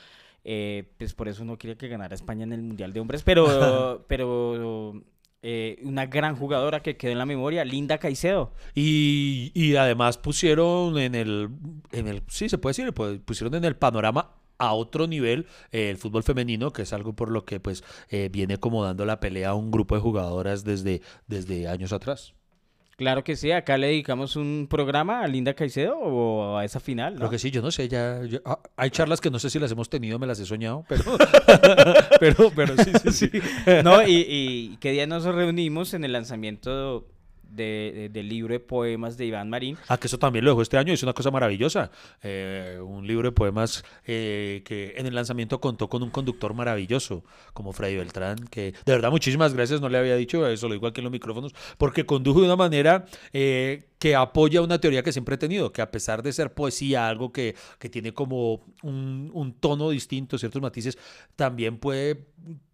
Eh, pues por eso no quería que ganara España en el Mundial de Hombres, pero, pero eh, una gran jugadora que quedó en la memoria, Linda Caicedo. Y, y además pusieron en el, en el, sí se puede decir, pues, pusieron en el panorama a otro nivel eh, el fútbol femenino, que es algo por lo que pues eh, viene como dando la pelea a un grupo de jugadoras desde, desde años atrás. Claro que sí, acá le dedicamos un programa a Linda Caicedo o a esa final. ¿no? Creo que sí, yo no sé, ya, ya- ah, hay charlas que no sé si las hemos tenido, me las he soñado, pero, pero, pero sí, sí, sí. ¿No? Y, y qué día nos reunimos en el lanzamiento de- de- del libro de poemas de Iván Marín. Ah, que eso también lo dejó este año, es una cosa maravillosa. Eh, un libro de poemas eh, que en el lanzamiento contó con un conductor maravilloso, como Freddy Beltrán, que de verdad muchísimas gracias, no le había dicho eso, lo digo aquí en los micrófonos, porque condujo de una manera eh, que apoya una teoría que siempre he tenido, que a pesar de ser poesía, algo que, que tiene como un, un tono distinto, ciertos matices, también puede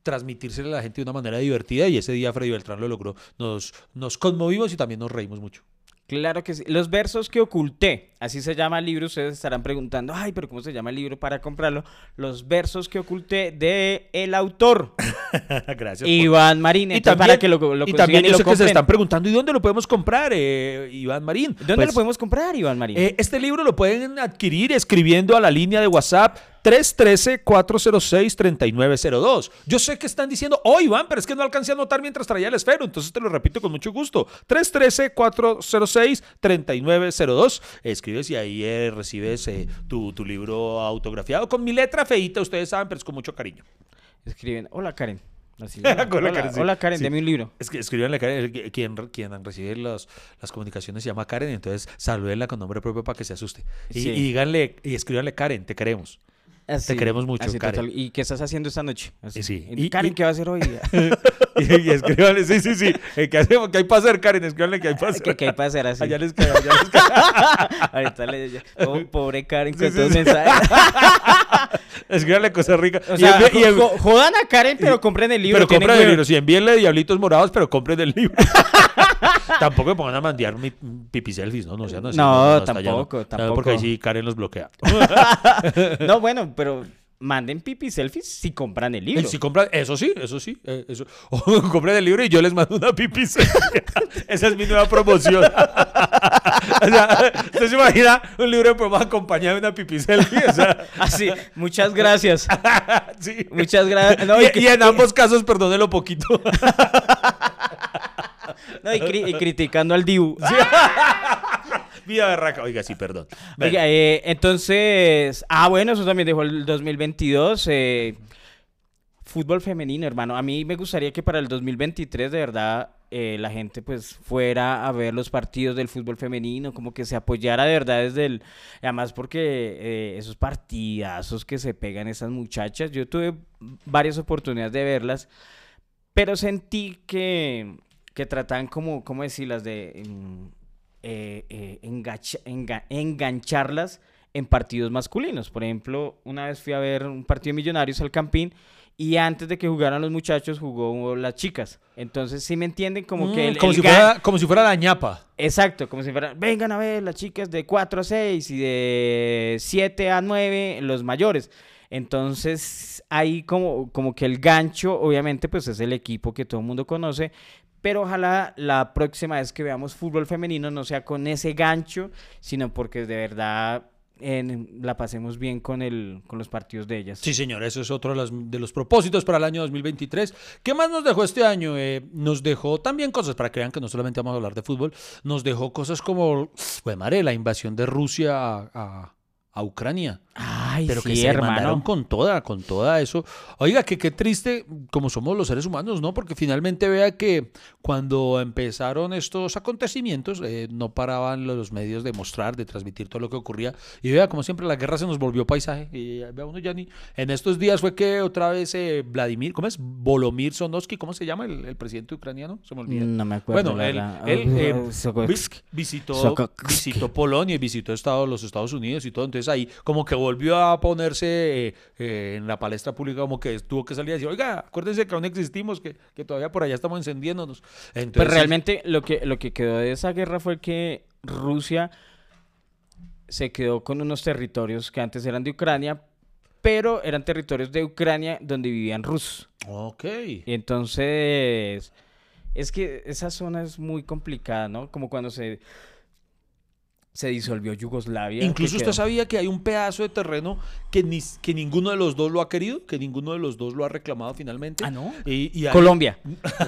transmitírsele a la gente de una manera divertida y ese día Freddy Beltrán lo logró. Nos, nos conmovimos y también nos reímos mucho. Claro que sí. Los versos que oculté, así se llama el libro. Ustedes estarán preguntando, ay, pero ¿cómo se llama el libro para comprarlo? Los versos que oculté de el autor, Gracias. por- Iván Marín. Y también, para que lo, lo y consigan también y yo lo sé que se están preguntando, ¿y dónde lo podemos comprar, eh, Iván Marín? ¿Dónde Pues, lo podemos comprar, Iván Marín? eh, este libro lo pueden adquirir escribiendo a la línea de WhatsApp 313-406-3902. Yo sé que están diciendo, oh Iván, pero es que no alcancé a anotar mientras traía el esfero, entonces te lo repito con mucho gusto. 313-406-3902. Escribes y ahí eh, recibes eh, tu, tu libro autografiado con mi letra feita, ustedes saben, pero es con mucho cariño. Escriben, hola Karen, Así, hola, Karen, sí. hola, Karen, Sí. deme un libro. Es que escribanle a Karen, que- quien, quien recibe los- las comunicaciones se llama Karen, entonces salúdenla con nombre propio para que se asuste. Y, Sí. y díganle, y escríbanle Karen, te queremos. Así, queremos mucho, así, Karen. total. ¿Y qué estás haciendo esta noche? Así. Sí. Y, Karen, y- ¿qué va a hacer hoy? y, y escríbanle, sí, sí, sí, eh, ¿qué hacemos? ¿Qué hay para hacer, Karen? Escríbanle qué hay para hacer. ¿Qué, qué hay para hacer así? Allá les allá. Ahorita le oh, pobre Karen Sí, con sí, todos sí. los mensajes. Escríbanle cosas ricas. O sea, jodan a Karen, pero compren el libro. pero compren el libro, sí, envíenle diablitos morados, pero compren el libro. tampoco me pongan a mandar mi pipi selfies, ¿no? No sean así. No, allá tampoco, No, tampoco. Porque ahí sí Karen los bloquea. No, bueno, pero manden pipi selfies si compran el libro. Si compran, eso sí, eso sí. eh, eso. O compren el libro y yo les mando una pipi selfie. Esa es mi nueva promoción. o sea, ¿usted se imagina un libro de poemas acompañado de una pipi selfie? O sea, Así, muchas gracias. sí. Muchas gracias. No, y, en ambos casos, perdónelo poquito. no, y cri- y criticando al Dibu. Vida berraca. Oiga, sí, perdón. Oiga, eh, entonces, ah, bueno, eso también dejó el 2022. eh, fútbol femenino, hermano. A mí me gustaría que para el 2023, de verdad, eh, la gente pues fuera a ver los partidos del fútbol femenino, como que se apoyara de verdad desde el... Además porque eh, esos partidazos que se pegan esas muchachas, yo tuve varias oportunidades de verlas, pero sentí que, que trataban como, ¿cómo decirlas? De... mm, eh, eh, enga- engancharlas en partidos masculinos. Por ejemplo, una vez fui a ver un partido de Millonarios al Campín y antes de que jugaran los muchachos jugó las chicas. Entonces, si me entienden, como que Mm, el, como, el si gan- fuera, como si fuera la ñapa. Exacto, como si fueran, vengan a ver las chicas de 4 a 6 y de 7 a 9 los mayores. Entonces, ahí como, como que el gancho, obviamente, pues es el equipo que todo el mundo conoce, pero ojalá la próxima vez que veamos fútbol femenino no sea con ese gancho, sino porque de verdad la pasemos bien con, el, con los partidos de ellas. Sí, señor, eso es otro de los, propósitos para el año 2023. ¿Qué más nos dejó este año? Eh, nos dejó también cosas, para que vean que no solamente vamos a hablar de fútbol, nos dejó cosas como, pues madre, la invasión de Rusia a, a- a Ucrania. Ay, Pero que sí, se hermano. mandaron con toda, con toda eso. Oiga, que qué triste como somos los seres humanos, ¿no? Porque finalmente vea que cuando empezaron estos acontecimientos, eh, no paraban los medios de mostrar, de transmitir todo lo que ocurría. Y vea, como siempre, la guerra se nos volvió paisaje. Y eh, vea uno ya ni... En estos días fue que otra vez eh, Vladimir, ¿cómo es? Volomir Sonovsky, ¿cómo se llama el, el presidente ucraniano? Se me olvida. No me acuerdo. Bueno, él, él, eh, Uh, vi- visitó, visitó Polonia y visitó Estados, los Estados Unidos y todo. Entonces ahí como que volvió a ponerse eh, eh, en la palestra pública, como que tuvo que salir a decir, oiga, acuérdense que aún existimos, que, que todavía por allá estamos encendiéndonos. Entonces, Pues realmente lo que, lo que quedó de esa guerra fue que Rusia se quedó con unos territorios que antes eran de Ucrania, pero eran territorios de Ucrania donde vivían rusos. Ok. Y entonces, es que esa zona es muy complicada, ¿no? Como cuando se, se disolvió Yugoslavia. Incluso usted quedó- sabía que hay un pedazo de terreno que, ni, que ninguno de los dos lo ha querido, que ninguno de los dos lo ha reclamado finalmente. Ah, ¿no? Y, y hay- Colombia.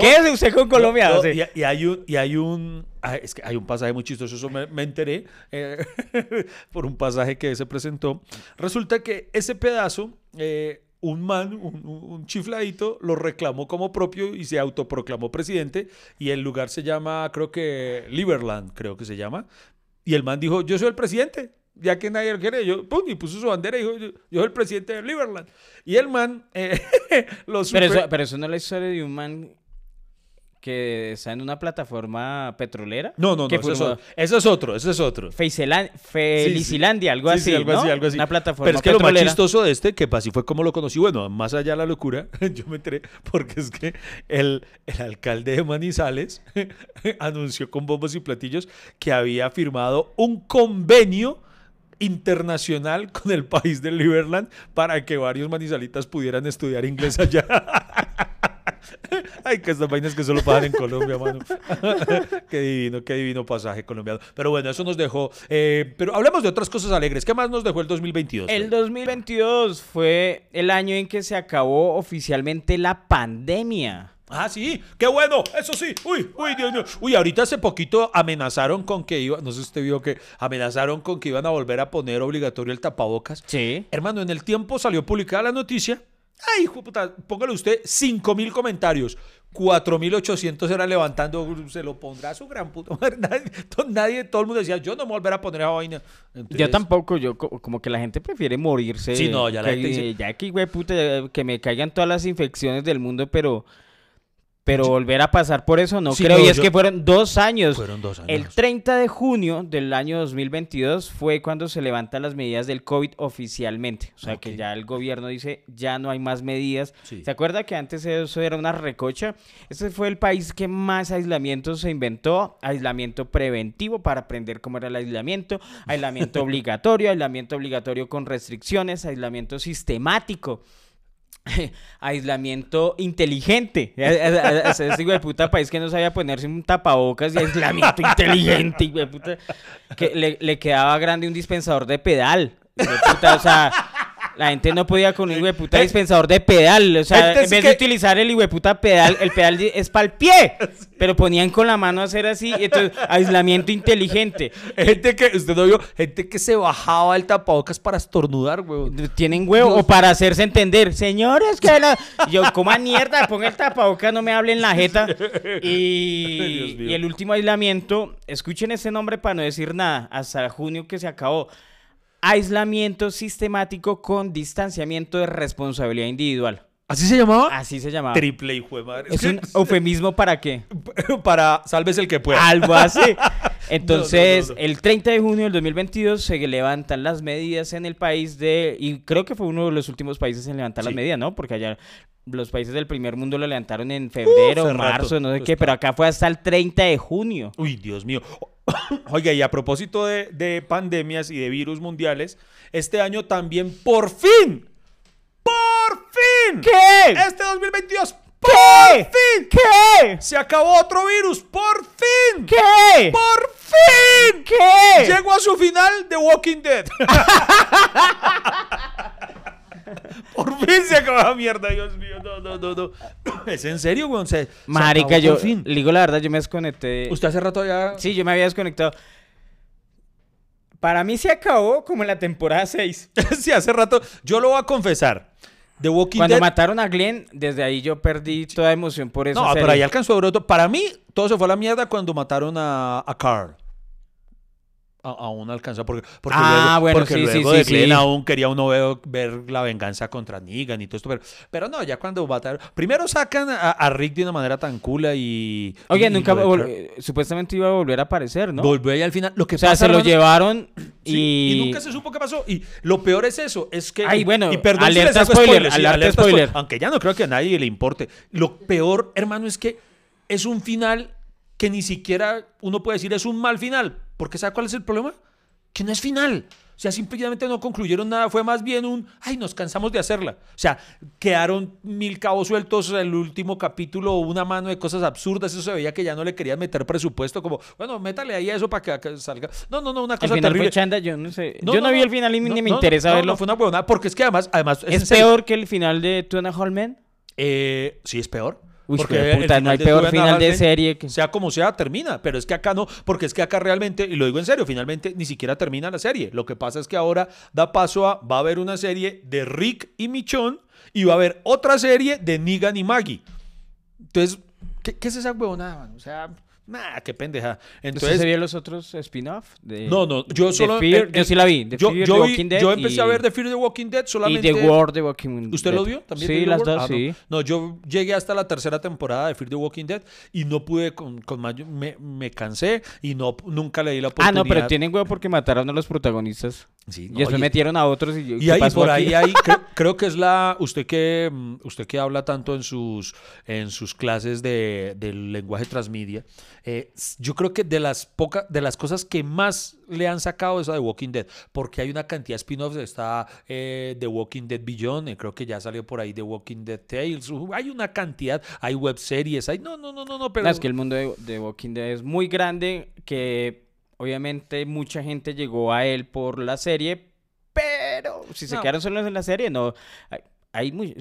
¿Qué es usted con Colombia? No, y, y hay un, y hay un, ah, es que hay un pasaje muy chistoso, eso me, me enteré eh, por un pasaje que se presentó. Resulta que ese pedazo, eh, un man, un, un- chifladito, lo reclamó como propio y se autoproclamó presidente y el lugar se llama, creo que Liberland, creo que se llama. Y el man dijo, yo soy el presidente. Ya que nadie lo quiere, yo, pum, y puso su bandera y dijo, yo, yo soy el presidente de Liberland. Y el man eh, lo pero, super- eso, pero eso no es la historia de un man que está en una plataforma petrolera. No, no, no, ese es, otro, ese es otro, es Felicilandia, algo Sí, así, sí, algo ¿no? así, algo así. Una plataforma Pero es que lo más chistoso de este, que así fue como lo conocí, bueno, más allá de la locura, yo me enteré porque es que el, el alcalde de Manizales anunció con bombos y platillos que había firmado un convenio internacional con el país de Liberland para que varios manizalitas pudieran estudiar inglés allá. Ay, que estas vainas que solo pasan en Colombia, mano. qué divino, qué divino pasaje colombiano. Pero bueno, eso nos dejó. eh, pero hablemos de otras cosas alegres. ¿Qué más nos dejó el 2022? El 2022 fue el año en que se acabó oficialmente la pandemia. Ah, sí, qué bueno, eso sí. Uy, uy, Dios mío. Uy, ahorita hace poquito amenazaron con que iba, no sé si usted vio que amenazaron con que iban a volver a poner obligatorio el tapabocas. Sí. Hermano, en el tiempo salió publicada la noticia Ay, hijo de puta, póngale usted 5000 comentarios. 4800 era levantando, se lo pondrá a su gran madre. Nadie, to- nadie- todo el mundo decía, yo no me voy a volver a poner esa vaina. Yo tampoco, yo co- como que la gente prefiere morirse. Sí, no, ya la que, gente dice- ya que, güey, puta, que me caigan todas las infecciones del mundo, pero, pero volver a pasar por eso no Sí, creo. no, y es yo- que fueron dos años. Fueron dos años. El 30 de junio del año 2022 fue cuando se levantan las medidas del COVID oficialmente. O sea, que ya el gobierno dice, ya no hay más medidas. Sí. ¿Se acuerda que antes eso era una recocha? Este fue el país que más aislamiento se inventó. Aislamiento preventivo para aprender cómo era el aislamiento. Aislamiento obligatorio, aislamiento obligatorio con restricciones, aislamiento sistemático. aislamiento inteligente. Ese hijo de puta país que no sabía ponerse un tapabocas y aislamiento inteligente, hijo de puta, que le, le quedaba grande un dispensador de pedal. puta, o sea, la gente no podía con un hijo de puta dispensador de pedal. O sea, en vez que- de utilizar el hijo de puta pedal, el pedal es para el pie. Pero ponían con la mano a hacer así. Entonces, aislamiento inteligente. Gente que, usted no vio, gente que se bajaba el tapabocas para estornudar, weón. Tienen huevo o para hacerse entender, señores, que la... Yo, coma mierda, ponga el tapabocas, no me hablen la jeta. Y el último aislamiento, escuchen ese nombre para no decir nada, hasta junio que se acabó. Aislamiento sistemático con distanciamiento de responsabilidad individual. ¿Así se llamaba? Así se llamaba. Triple hijo de madre. ¿Es un eufemismo para qué? para salves el que pueda. Algo así. Entonces, no, no. el 30 de junio del 2022 se levantan las medidas en el país de... Y creo que fue uno de los últimos países en levantar las medidas, ¿no? Porque allá los países del primer mundo lo levantaron en febrero, rato. marzo, no sé qué, pero acá fue hasta el 30 de junio. Uy, Dios mío. Oiga, y a propósito de, de pandemias y de virus mundiales, este año también, por fin, por fin, ¿Qué? este 2022, por ¿Qué? fin, ¿Qué? se acabó otro virus, por fin, ¿Qué? por fin, ¿Qué? llegó a su final The Walking Dead. Se acabó la mierda, Dios mío. No, no, no, no. ¿Es en serio, weón? Se, Marica, yo, fin. le digo la verdad, yo me desconecté. ¿Usted hace rato ya? Sí, yo me había desconectado. Para mí se acabó como en la temporada 6. sí, hace rato. Yo lo voy a confesar. The Walking Cuando Dead. mataron a Glenn, desde ahí yo perdí toda emoción por eso. No, pero ahí alcanzó a otro- Para mí, todo se fue a la mierda cuando mataron a, a Carl. A- aún alcanzó porque, porque Ah, luego, bueno, porque sí, sí, luego sí, de Glenn sí. aún quería uno ver, ver la venganza contra Negan y todo esto pero, pero no ya cuando mataron primero sacan a, a Rick de una manera tan cula y Oye, y nunca de eh, supuestamente iba a volver a aparecer, ¿no? volvió ahí al final lo que o sea, pasa, se lo llevaron y... y nunca se supo qué pasó y lo peor es eso es que Ay, bueno, y perdón si alerta hago spoiler, alerta alerta spoiler. aunque ya no creo que a nadie le importe lo peor hermano es que es un final que ni siquiera uno puede decir es un mal final porque ¿sabe cuál es el problema? que no es final. O sea, simplemente no concluyeron nada, fue más bien un, ay, nos cansamos de hacerla. O sea, quedaron mil cabos sueltos el último capítulo, una mano de cosas absurdas, eso se veía que ya no le querían meter presupuesto, como, bueno, métale ahí a eso para que, salga. No, no, no, una cosa final terrible. fue chanda, yo no sé. yo no, vi el final y ni me interesa verlo. No, fue una huevonada, porque es que además, además ¿Es peor que el final de Two and a Half Men? eh, sí, es peor. Uy, Porque puta, no hay peor final de serie que- Sea como sea, termina. Pero es que acá no, porque es que acá realmente, y lo digo en serio, finalmente ni siquiera termina la serie. Lo que pasa es que ahora da paso a, va a haber una serie de Rick y Michonne y va a haber otra serie de Negan y Maggie. Entonces, ¿qué, qué es esa huevonada, mano? O sea, nada, qué pendeja. ¿Usted Entonces, se vio los otros spin-off? no, no, yo solo... Fear? eh, yo sí la vi. The yo, Fear, yo The vi- Walking Dead yo empecé a y- ver The Fear the Walking Dead Y solamente... The War The Walking ¿Usted Dead. lo vio? ¿También Sí, las dos, Ah, no. sí. No, yo llegué hasta la tercera temporada de Fear the Walking Dead y no pude con, con más, me, me cansé y no nunca le di la Ah, oportunidad. no, pero tienen huevo porque mataron a los protagonistas. Sí, y después y- metieron a otros y, yo, Y ¿qué ahí pasó por aquí? ahí, ahí creo, creo que es la usted que mm, usted que habla tanto en sus en sus clases de, del lenguaje transmedia. eh, yo creo que de las pocas de las cosas que más le han sacado es a The Walking Dead, porque hay una cantidad de spin-offs. Está eh, The Walking Dead Beyond, eh, creo que ya salió por ahí The Walking Dead Tales. uh, hay una cantidad, hay web series, hay no no no no no, pero No, es que el mundo de, de Walking Dead es muy grande que obviamente mucha gente llegó a él por la serie, pero si se No. quedaron solos en la serie, no. Hay, hay muy,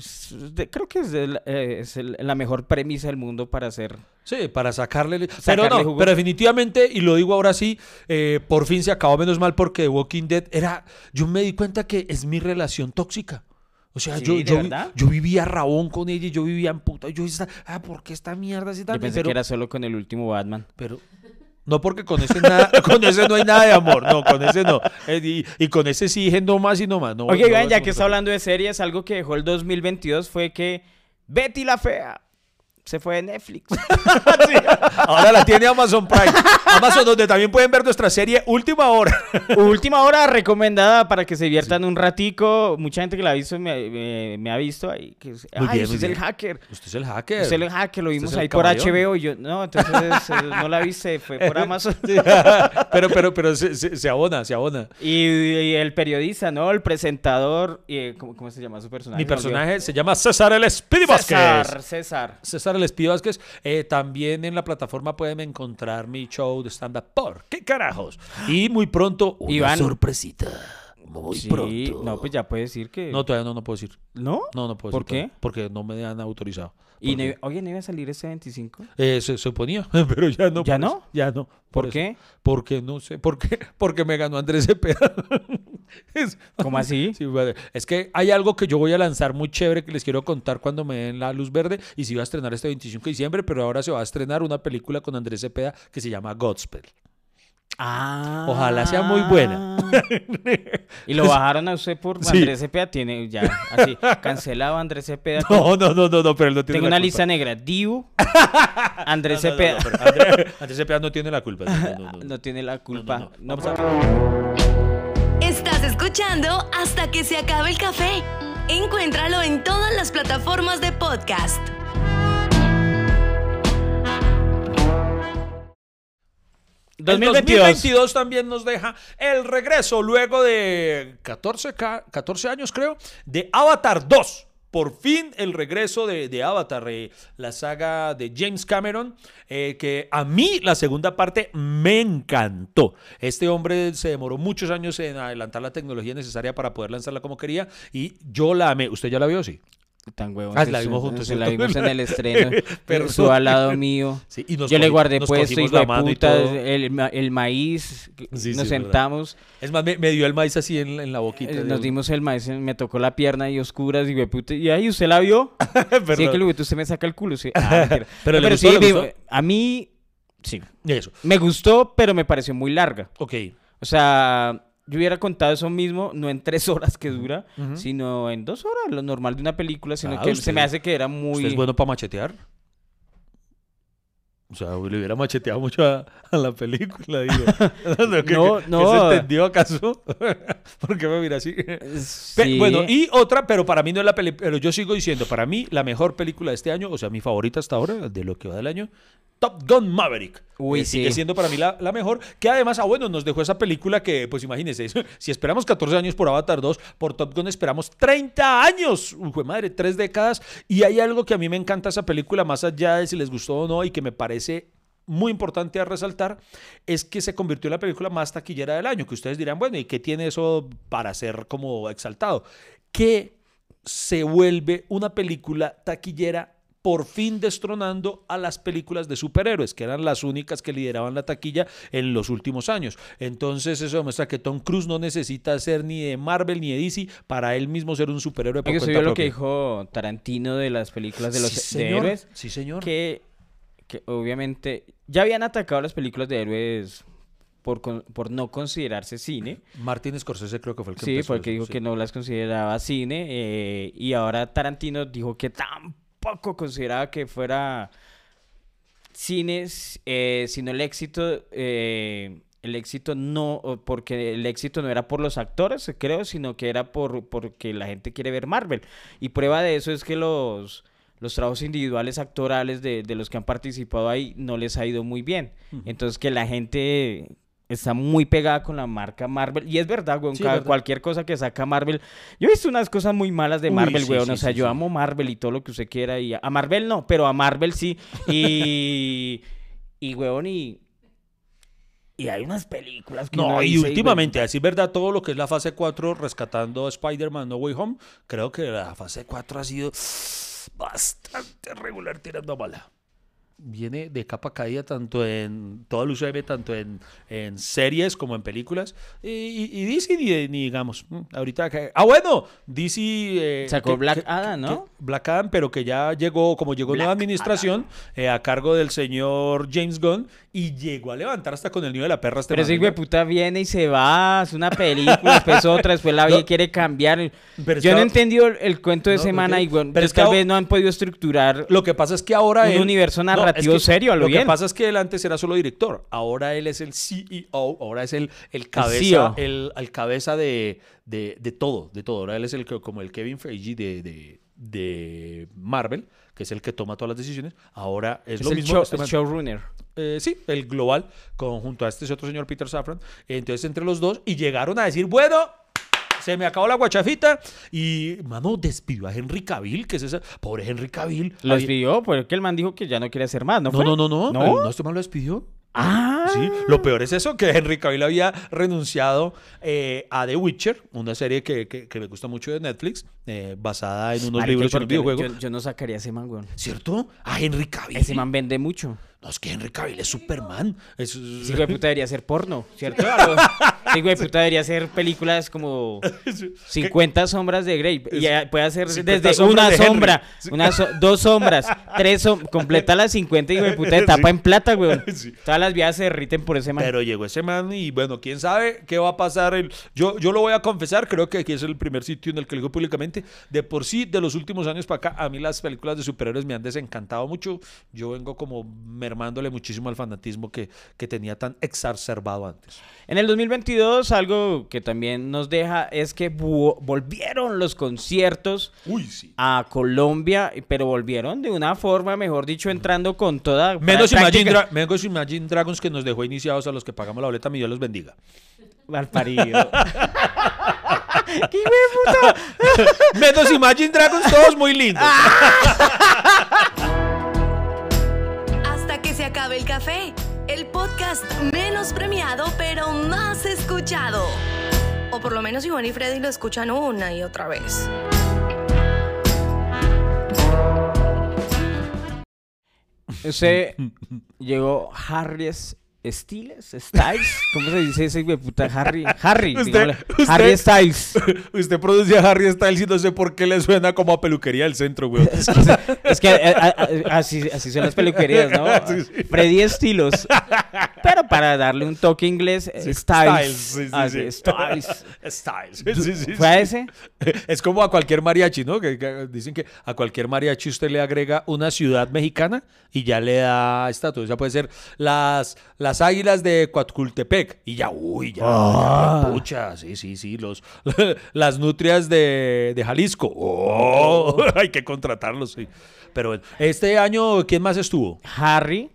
creo que es, eh, es el- la mejor premisa del mundo para hacer. Sí, para sacarle. Pero no, jugo. pero definitivamente, y lo digo ahora sí, eh, por fin se acabó menos mal porque The Walking Dead era. Yo me di cuenta que es mi relación tóxica. O sea, Sí, yo, ¿de yo, yo vivía rabón con ella y yo vivía en puta. Yo esta, ah, ¿por qué esta mierda así Yo tan pensé pero, que era solo con el último Batman. pero no porque con ese nada, con ese no hay nada de amor, no, con ese no. Eh, y, y con ese sí dije no más y no más. No, Oye, no, Iván, ya que está hablando de series, algo que dejó el 2022 fue que Betty la Fea se fue de Netflix. Ahora la tiene Amazon Prime. Amazon donde también pueden ver nuestra serie Última Hora. Última hora recomendada para que se diviertan un ratico. Mucha gente que la ha visto me, me- me ha visto ahí. Que, ay, bien, usted es el hacker. Usted es el hacker. Usted es el hacker, lo vimos ahí por. HBO y yo, no, entonces eh, no la viste, fue por Amazon. Pero pero, pero se, se- se abona, se abona. Y, y el periodista, ¿no? El presentador, y, eh, ¿cómo, cómo se llama su personaje? Mi personaje se llama César el Speedy Vázquez. César, César. César el Espío Vázquez. Eh, también en la plataforma pueden encontrar mi show de stand-up por qué carajos. Y muy pronto una Iván. sorpresita. Muy Sí, pronto. no, pues ya puede decir que... No, todavía no, no puedo decir. ¿No? No, no puedo ¿Por decir qué? todavía, Porque no me han autorizado. Y oye, ¿no iba a salir ese 25? eh, se suponía, pero ya no. ¿Ya por no? eso. Ya no. ¿Por eso. qué? Porque no sé. ¿Por qué? Porque me ganó Andrés Cepeda. Es- ¿Cómo así? Sí, es que hay algo que yo voy a lanzar muy chévere que les quiero contar cuando me den la luz verde y se iba a estrenar este 25 de diciembre, pero ahora se va a estrenar una película con Andrés Cepeda que se llama Godspell. Ah. Ojalá sea muy buena. Y lo bajaron a usted por Sí. Andrés Cepeda. Tiene ya, así, cancelado Andrés Cepeda. No, no, no, no, no, pero él no tiene Tengo la una culpa. lista negra. Diu, Andrés No, Cepeda. Andrés, Andrés Cepeda no tiene la culpa. No, tiene la culpa. no. No, Vamos pues, escuchando hasta que se acabe el café. Encuéntralo en todas las plataformas de podcast. El 2022. 2022 también nos deja el regreso luego de 14, ca- 14 años, creo, de Avatar 2. Por fin el regreso de, de Avatar, eh, la saga de James Cameron, eh, que a mí la segunda parte me encantó. Este hombre se demoró muchos años en adelantar la tecnología necesaria para poder lanzarla como quería y yo la amé. ¿Usted ya la vio? Sí. Tan huevón. Ah, la vimos juntos, se La vimos en el estreno. Perdón. Estuvo al lado mío. Sí, y nos Yo le guardé puesto, la mano y puta, todo. el, el maíz. Sí, nos sentamos, Es más, me, me dio el maíz así en, en la boquita. eh, nos dimos el maíz, me tocó la pierna y oscuras, y puta. Y ahí, ¿usted la vio? sí, que le usted me saca el culo. Sí. Ah. Pero No, ¿le gustó, sí, le vi- gustó? a mí, sí. Eso. Me gustó, pero me pareció muy larga. Ok. O sea, yo hubiera contado eso mismo, no en tres horas que dura, sino en dos horas, lo normal de una película, sino Ah, que usted- se me hace que era muy... ¿Usted es bueno para machetear? O sea, le hubiera macheteado mucho a, a la película, digo. no, ¿qué- No, qué- no. ¿qué se entendió acaso? ¿Por qué me mira así? Pe-. Bueno, y otra, pero para mí no es la película, pero yo sigo diciendo, para mí la mejor película de este año, o sea, mi favorita hasta ahora, de lo que va del año, Top Gun Maverick. Uy, Eh, Sigue sí. siendo para mí la, la mejor, que además, ah, bueno, nos dejó esa película que, pues imagínense, si esperamos 14 años por Avatar 2, por Top Gun esperamos 30 años, Uy, madre, tres décadas, y hay algo que a mí me encanta esa película, más allá de si les gustó o no, y que me parece muy importante a resaltar es que se convirtió en la película más taquillera del año, que ustedes dirán, bueno, ¿y qué tiene eso para ser como exaltado? Que se vuelve una película taquillera por fin destronando a las películas de superhéroes, que eran las únicas que lideraban la taquilla en los últimos años. Entonces eso demuestra que Tom Cruise no necesita ser ni de Marvel ni de DC para él mismo ser un superhéroe por Oiga, ¿usted cuenta vio lo que dijo Tarantino de las películas de los Sí, señor. héroes? Sí, señor. Que, que obviamente ya habían atacado las películas de héroes por, con- por no considerarse cine. Martin Scorsese creo que fue el que Sí, empezó fue el que eso, dijo sí. que no las consideraba cine. eh, y ahora Tarantino dijo que tampoco consideraba que fuera cine, eh, sino el éxito. eh, el éxito no, porque el éxito no era por los actores, creo, sino que era por porque la gente quiere ver Marvel. Y prueba de eso es que los, los trabajos individuales actorales de, de los que han participado ahí no les ha ido muy bien. Entonces que la gente está muy pegada con la marca Marvel. Y es verdad, weón, Sí, ca- verdad. cualquier cosa que saca Marvel. Yo he visto unas cosas muy malas de Uy, Marvel, sí, weón. sí, o sea, yo amo Marvel y todo lo que usted quiera. Y a, Marvel no, pero a Marvel sí. Y, y weón, y... Y hay unas películas que No, y últimamente, a decir verdad, todo lo que es la fase 4 rescatando a Spider-Man No Way Home, creo que la fase 4 ha sido bastante regular tirando a mala. Viene de capa caída tanto en todo el UCM, tanto en, en series como en películas. Y, y- y DC, ni, ni digamos, mm, ahorita... que- ah, bueno, DC... eh, Sacó que- Black que- Adam, ¿no? Black Adam, pero que ya llegó, como llegó nueva administración, eh, a cargo del señor James Gunn, y llegó a levantar hasta con el niño de la perra. este Pero ese hijo ¿no? de puta viene y se va, hace una película, después otra, después la No. vie- quiere cambiar. Pero es Yo no he entendido el, el cuento de No, semana y bueno, Pero es que tal vez no han podido estructurar. Lo que pasa es que ahora Un él... universo Es que serio, a lo Lo que pasa es que él antes era solo director. Ahora él es el CEO. Ahora es el, el cabeza, CEO. el, el cabeza de, de, de todo, de todo. Ahora él es el que- como el Kevin Feige de, de, de Marvel, que es el que toma todas las decisiones. Ahora es, Es lo el, mismo. show- este el showrunner. Eh, sí, el global, conjunto a este otro señor Peter Safran. Entonces, entre los dos, y llegaron a decir, bueno, se me acabó la guachafita. Y, mano, despidió a Henry Cavill, que es ese pobre Henry Cavill. Lo despidió porque el man dijo que ya no quiere hacer más, ¿no? No, fue? no, no, no, ¿No? no, este man lo despidió. Ah, Sí, lo peor es eso, que Henry Cavill había renunciado eh, a The Witcher, una serie que, que- que me gusta mucho de Netflix, eh, basada en unos libros y ¿por un qué? videojuego. Yo, yo no sacaría a ese man, weón. ¿Cierto? A Henry Cavill. Ese man vende mucho. No, es que Henry Cavill es Superman. Es- de puta debería ser porno, ¿cierto? Hijo de puta debería hacer películas como 50 sombras de Grey. Y puede hacer 50 desde una de sombra, una so- dos sombras, tres sombras. Completa las 50 hijo de puta de tapa en plata. Sí. Todas las vías se derriten por ese man. Pero llegó ese man y bueno, quién sabe qué va a pasar. El... Yo, yo lo voy a confesar, creo que aquí es el primer sitio en el que lo digo públicamente. De por sí, de los últimos años para acá, a mí las películas de superhéroes me han desencantado mucho. Yo vengo como mermándole muchísimo al fanatismo que, que tenía tan exacerbado antes. En el 2022, algo que también nos deja es que volvieron los conciertos Uy, sí. a Colombia, pero volvieron de una forma, mejor dicho, entrando con toda. Menos Imagine, Dra- menos Imagine Dragons que nos dejó iniciados a los que pagamos la boleta, mi Dios los bendiga. Malparido. ¡Qué hijo de puta! Menos Imagine Dragons, todos muy lindos. Hasta que se acabe el café. El podcast menos premiado, pero más escuchado. O por lo menos Iván y Freddy lo escuchan una y otra vez. Ese llegó Harry S- Styles, Styles, ¿cómo se dice ese hijo de puta? Harry, Harry, Usted- digámosle. usted- Harry Styles. Usted produce a Harry Styles y no sé por qué le suena como a peluquería del centro, güey. Es que, es que, eh, a- a- así, así son las peluquerías, ¿no? Sí, sí. Freddy Estilos. Pero para darle un toque inglés, eh, Styles. sí, Ah, sí, Styles. Styles. Sí, sí, ¿Fue a ese? Es como a cualquier mariachi, ¿no? Que, que dicen que a cualquier mariachi usted le agrega una ciudad mexicana y ya le da estatus. Ya puede ser las, las águilas de Coatcultepec y ya, uy, ya, ya, pucha, sí, sí, sí, los, las nutrias de, de Jalisco. Oh, hay que contratarlos, sí. Pero este año, ¿quién más estuvo? Harry.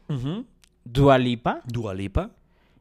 Dualipa. Dualipa,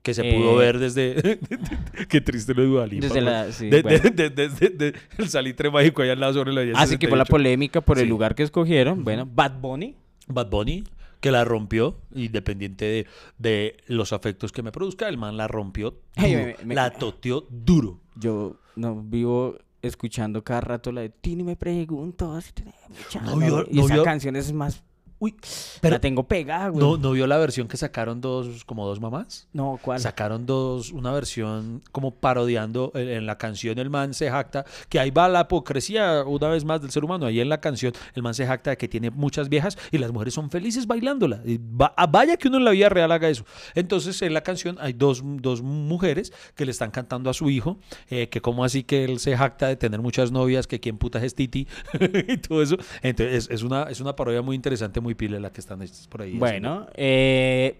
que se Eh, pudo ver desde. Qué triste lo de Dualipa. Desde güey. la- sí, De- bueno. de- de- desde de- el salitre mágico allá al lado sobre la 10. Así que fue la polémica por el Sí. lugar que escogieron. Bueno, Bad Bunny. Bad Bunny, que la rompió, independiente de, de los afectos que me produzca, el man la rompió. Duro, me- me- la toteó duro. Yo no vivo escuchando cada rato la de Tini me pregunto si tenemos chance". No vio- y no esa canción es más Uy, pero la tengo pegada, güey. ¿no, ¿no vio la versión que sacaron dos, como dos mamás? No, ¿cuál? Sacaron dos, una versión como parodiando en, en la canción el man se jacta, que ahí va la hipocresía una vez más del ser humano, ahí en la canción el man se jacta de que tiene muchas viejas y las mujeres son felices bailándola. Y va- ah, vaya que uno en la vida real haga eso. Entonces en la canción hay dos, dos mujeres que le están cantando a su hijo, eh, que como así que él se jacta de tener muchas novias, que quién puta es Titi y todo eso. Entonces es, es una, es una parodia muy interesante, muy pile la que están hechas por ahí. Bueno, eh,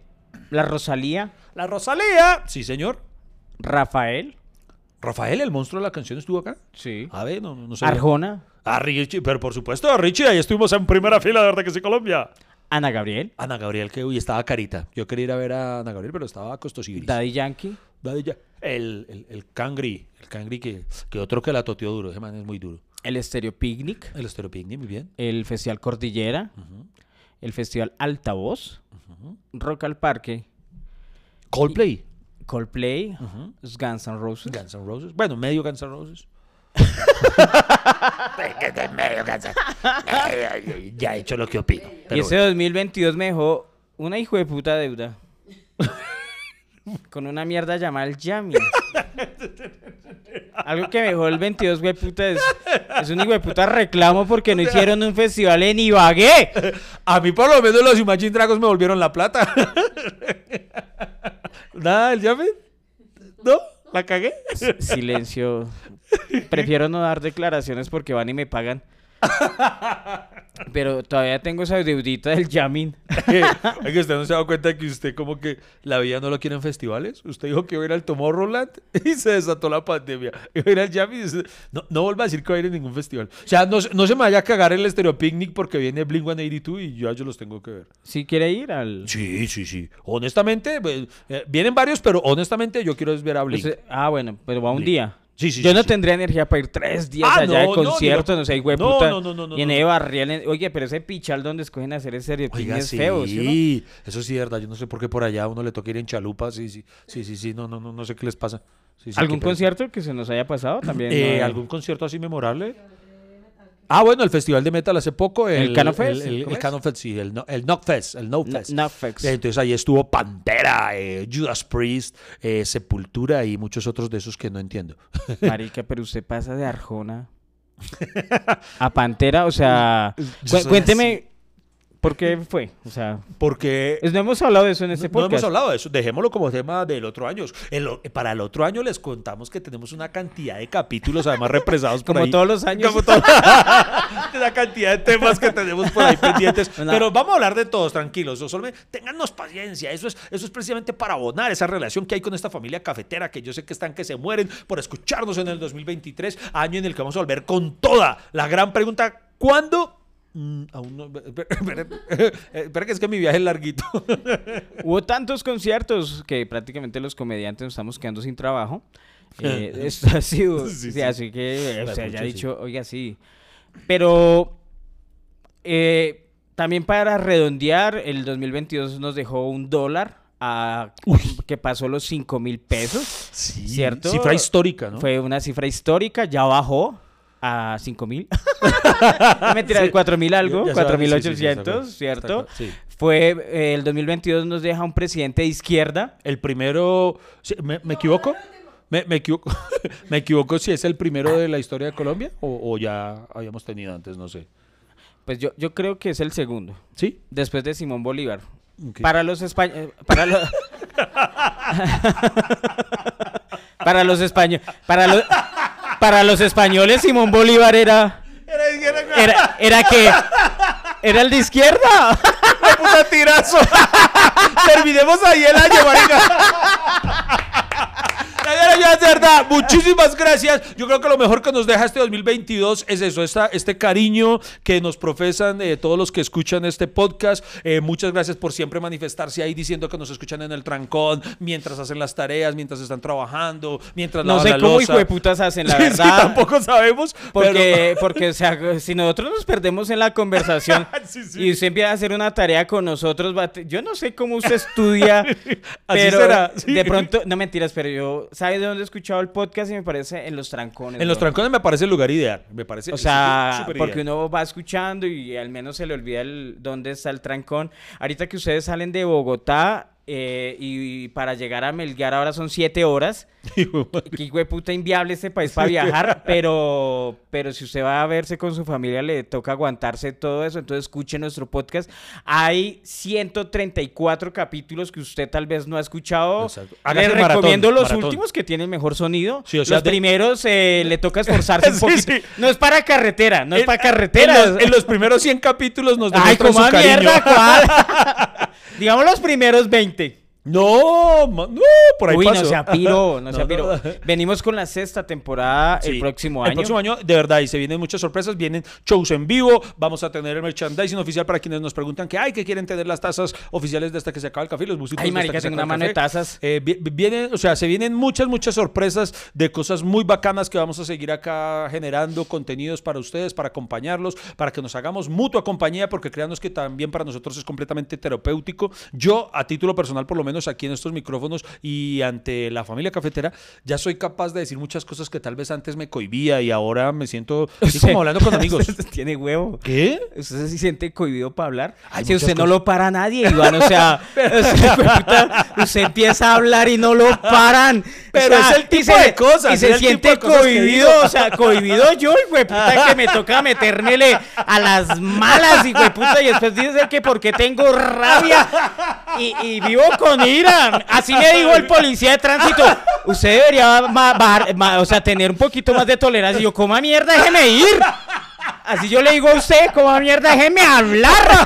la Rosalía, La Rosalía. Sí, señor. Rafael, Rafael, el monstruo de la canción, estuvo acá. sí. A ver, no, no sé. Arjona, Ah, Richie, pero por supuesto, Richie, ahí estuvimos en primera fila, de verdad que sí, Colombia. Ana Gabriel, Ana Gabriel, que uy, estaba carita. Yo quería ir a ver a Ana Gabriel, pero estaba costosibris. Daddy Yankee, Daddy Ya- El, el, el Cangri, el Cangri que, que otro que la toteó duro, ese man es muy duro. el Estéreo Picnic, El Estero Picnic, muy bien. el Festival Cordillera, el Festival Altavoz, Rock al Parque, Coldplay. Coldplay, Guns N' Roses. Guns N' Roses. Bueno, medio Guns N' Roses. medio Guns N' Ya he hecho lo que opino. Y ese bueno. 2022 me dejó una hijo de puta deuda. Con una mierda llamada el Yami. Algo que me dejó el 22, güey, puta, es, es un hijo puta reclamo porque no hicieron un festival en Ibagué. A mí por lo menos los Imagine Dragons me volvieron la plata. Nada, el llame. ¿No? ¿La cagué? Silencio. Prefiero no dar declaraciones porque van y me pagan. Pero todavía tengo esa deudita del Yamin. Oiga, ¿usted no se ha dado cuenta que usted como que la vida no lo quiere en festivales? Usted dijo que iba a ir al Tomorrowland y se desató la pandemia. Iba a ir al Jam y dice, no, no vuelva a decir que va a ir a ningún festival. O sea, no, se- no se me vaya a cagar el Stereo Picnic porque viene Blink-182 y yo, yo los tengo que ver. Si quiere ir al... Sí, sí, sí. Honestamente, pues, eh, vienen varios, pero honestamente yo quiero ver a Blink. Usted- ah, bueno, pero va un Blink. día. Sí, sí, Yo sí, no tendría energía para ir tres días Ah, allá de no, no, concierto, no, sé, güey, puta. no, no, no, no, y en en- oye, pero ese pichal donde escogen hacer ese Oiga, es feo, ¿sí? eso sí es verdad. Yo no sé por qué por allá a uno le toca ir en chalupa. Sí, sí, sí, sí, sí. No, no, no, no sé qué les pasa. ¿Algún concierto que se nos haya pasado también? Eh? ¿Algún concierto así memorable? Ah, bueno, el Festival de Metal hace poco. ¿El Cano Fest? El, el, ¿Cómo el sí. El, no, el Knock Fest. El No Fest. Entonces ahí estuvo Pantera, eh, Judas Priest, eh, Sepultura y muchos otros de esos que no entiendo. Marica, pero usted pasa de Arjona a Pantera, o sea, cu- cuénteme por qué fue, o sea, Porque no hemos hablado de eso en este no podcast. hemos hablado de eso. Dejémoslo como tema del otro año. El para el otro año les contamos que tenemos una cantidad de capítulos además represados por Como ahí. todos los años. Como todo- la cantidad de temas que tenemos por ahí pendientes. Pero vamos a hablar de todos, tranquilos. Solo téngannos paciencia. Eso es, eso es precisamente para abonar esa relación que hay con esta familia cafetera, que yo sé que están que se mueren por escucharnos en el 2023, año en el que vamos a volver con toda la gran pregunta: ¿cuándo? Mm, aún no. Espera, espera que es que mi viaje es larguito. Hubo tantos conciertos que prácticamente los comediantes nos estamos quedando sin trabajo. Eh, esto ha sido, Sí, sí, sí. así que o sea, ya dicho, oiga, sí. Pero eh, también para redondear, el 2022 nos dejó un dólar a, que pasó los 5 mil pesos. Sí, ¿Cierto? Cifra histórica, ¿no? Fue una cifra histórica, ya bajó a 5 mil. no mentira, de 4 mil algo, Ya- ya saben, 4 mil sí, sí, sí, está 800, claro, está ¿cierto? sí. Fue, eh, el 2022 nos deja un presidente de izquierda. El primero, sí, ¿me, me equivoco? ¿Me, me equivoco? ¿Me equivoco si es el primero de la historia de Colombia o, o ya habíamos tenido antes? No sé. Pues yo, yo creo que es el segundo, ¿Sí? después de Simón Bolívar. Para los españoles... Para, los para los españoles... Para, los para los españoles Simón Bolívar era... Era, era que... Era el de izquierda. puta tirazo! Terminemos ahí el año, marica. Señora, ya es verdad, muchísimas gracias. Yo creo que lo mejor que nos deja este 2022 es eso, esta, este cariño que nos profesan eh, todos los que escuchan este podcast. Eh, muchas gracias por siempre manifestarse ahí diciendo que nos escuchan en el trancón, mientras hacen las tareas, mientras están trabajando, mientras No sé la cómo hijo de putas hacen, la Sí, sí, verdad. tampoco sabemos. Porque, porque o sea, si nosotros nos perdemos en la conversación Sí, y usted empieza a hacer una tarea con nosotros, yo no sé cómo usted estudia, pero será, de pronto, no mentiras, pero yo, ¿sabe de dónde he escuchado el podcast? Y me parece en los trancones. En los trancones me parece el lugar ideal. Me parece O sea, porque ideal. uno va escuchando y al menos se le olvida el, dónde está el trancón. Ahorita que ustedes salen de Bogotá eh, y, para llegar a Melgar ahora son siete horas. Que hijo de puta inviable este país para viajar, pero, pero si usted va a verse con su familia le toca aguantarse todo eso, entonces escuche nuestro podcast. Hay 134 capítulos que usted tal vez no ha escuchado. Le Hágase maratón, recomiendo los maratón. últimos que tienen mejor sonido. Sí, o sea, los de- primeros eh, le toca esforzarse un Sí, poquito. sí. No es para carretera, no es En- para carretera. En los, en los primeros 100 capítulos nos Ay, demuestran como su a cariño. mierda, ¿cuál? Digamos los primeros 20. No, ma- no, por ahí Uy, pasó. no se apiró, no se No, apiró. no. Venimos con la sexta temporada el próximo El año. próximo año, de verdad, y se vienen muchas sorpresas, vienen shows en vivo, vamos a tener el merchandising oficial para quienes nos preguntan que, ay, que quieren tener las tazas oficiales de hasta que se acaba el café, los músicos Ay, de marica, hasta que se tengo una acaba el mano de café. tazas. Eh, vi- vienen, o sea, se vienen muchas, muchas sorpresas de cosas muy bacanas que vamos a seguir acá generando contenidos para ustedes, para acompañarlos, para que nos hagamos mutua compañía, porque créanos que también para nosotros es completamente terapéutico. Yo, a título personal, por lo menos, menos aquí en estos micrófonos y ante la familia cafetera, ya soy capaz de decir muchas cosas que tal vez antes me cohibía y ahora me siento así como hablando con amigos. Tiene huevo. ¿Qué? ¿Usted se siente cohibido para hablar? Si usted no lo para nadie, Iván, o sea, usted, empieza a hablar y no lo paran. Pero O sea, es el tipo se- de cosas, Y se siente cohibido, o sea, cohibido yo, güey, puta, que me toca metérmele a las malas, y güey, puta, y después dice que porque tengo rabia y, y vivo con ira. Así me dijo el policía de tránsito. Usted debería ma- bajar, ma- o sea, tener un poquito más de tolerancia. Y yo, coma mierda, déjeme ir. Así yo le digo a usted, coma mierda, déjeme hablar.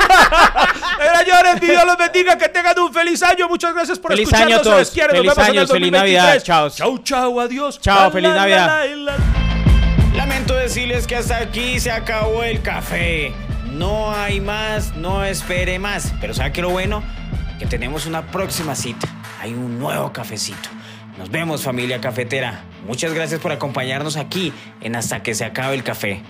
Señores, Dios los bendiga, que tengan un feliz año. Muchas gracias por Feliz escucharnos. año a todos. les. Nos Feliz en el feliz 2023. Navidad. Chao. Chau, chau, adiós. Chao, La, feliz la, Navidad. la, la, la. Lamento decirles que hasta aquí se acabó el café. No hay más, no espere más. Pero ¿sabe qué lo bueno? Que tenemos una próxima cita. Hay un nuevo cafecito. Nos vemos familia cafetera. Muchas gracias por acompañarnos aquí en Hasta que se acabe el café.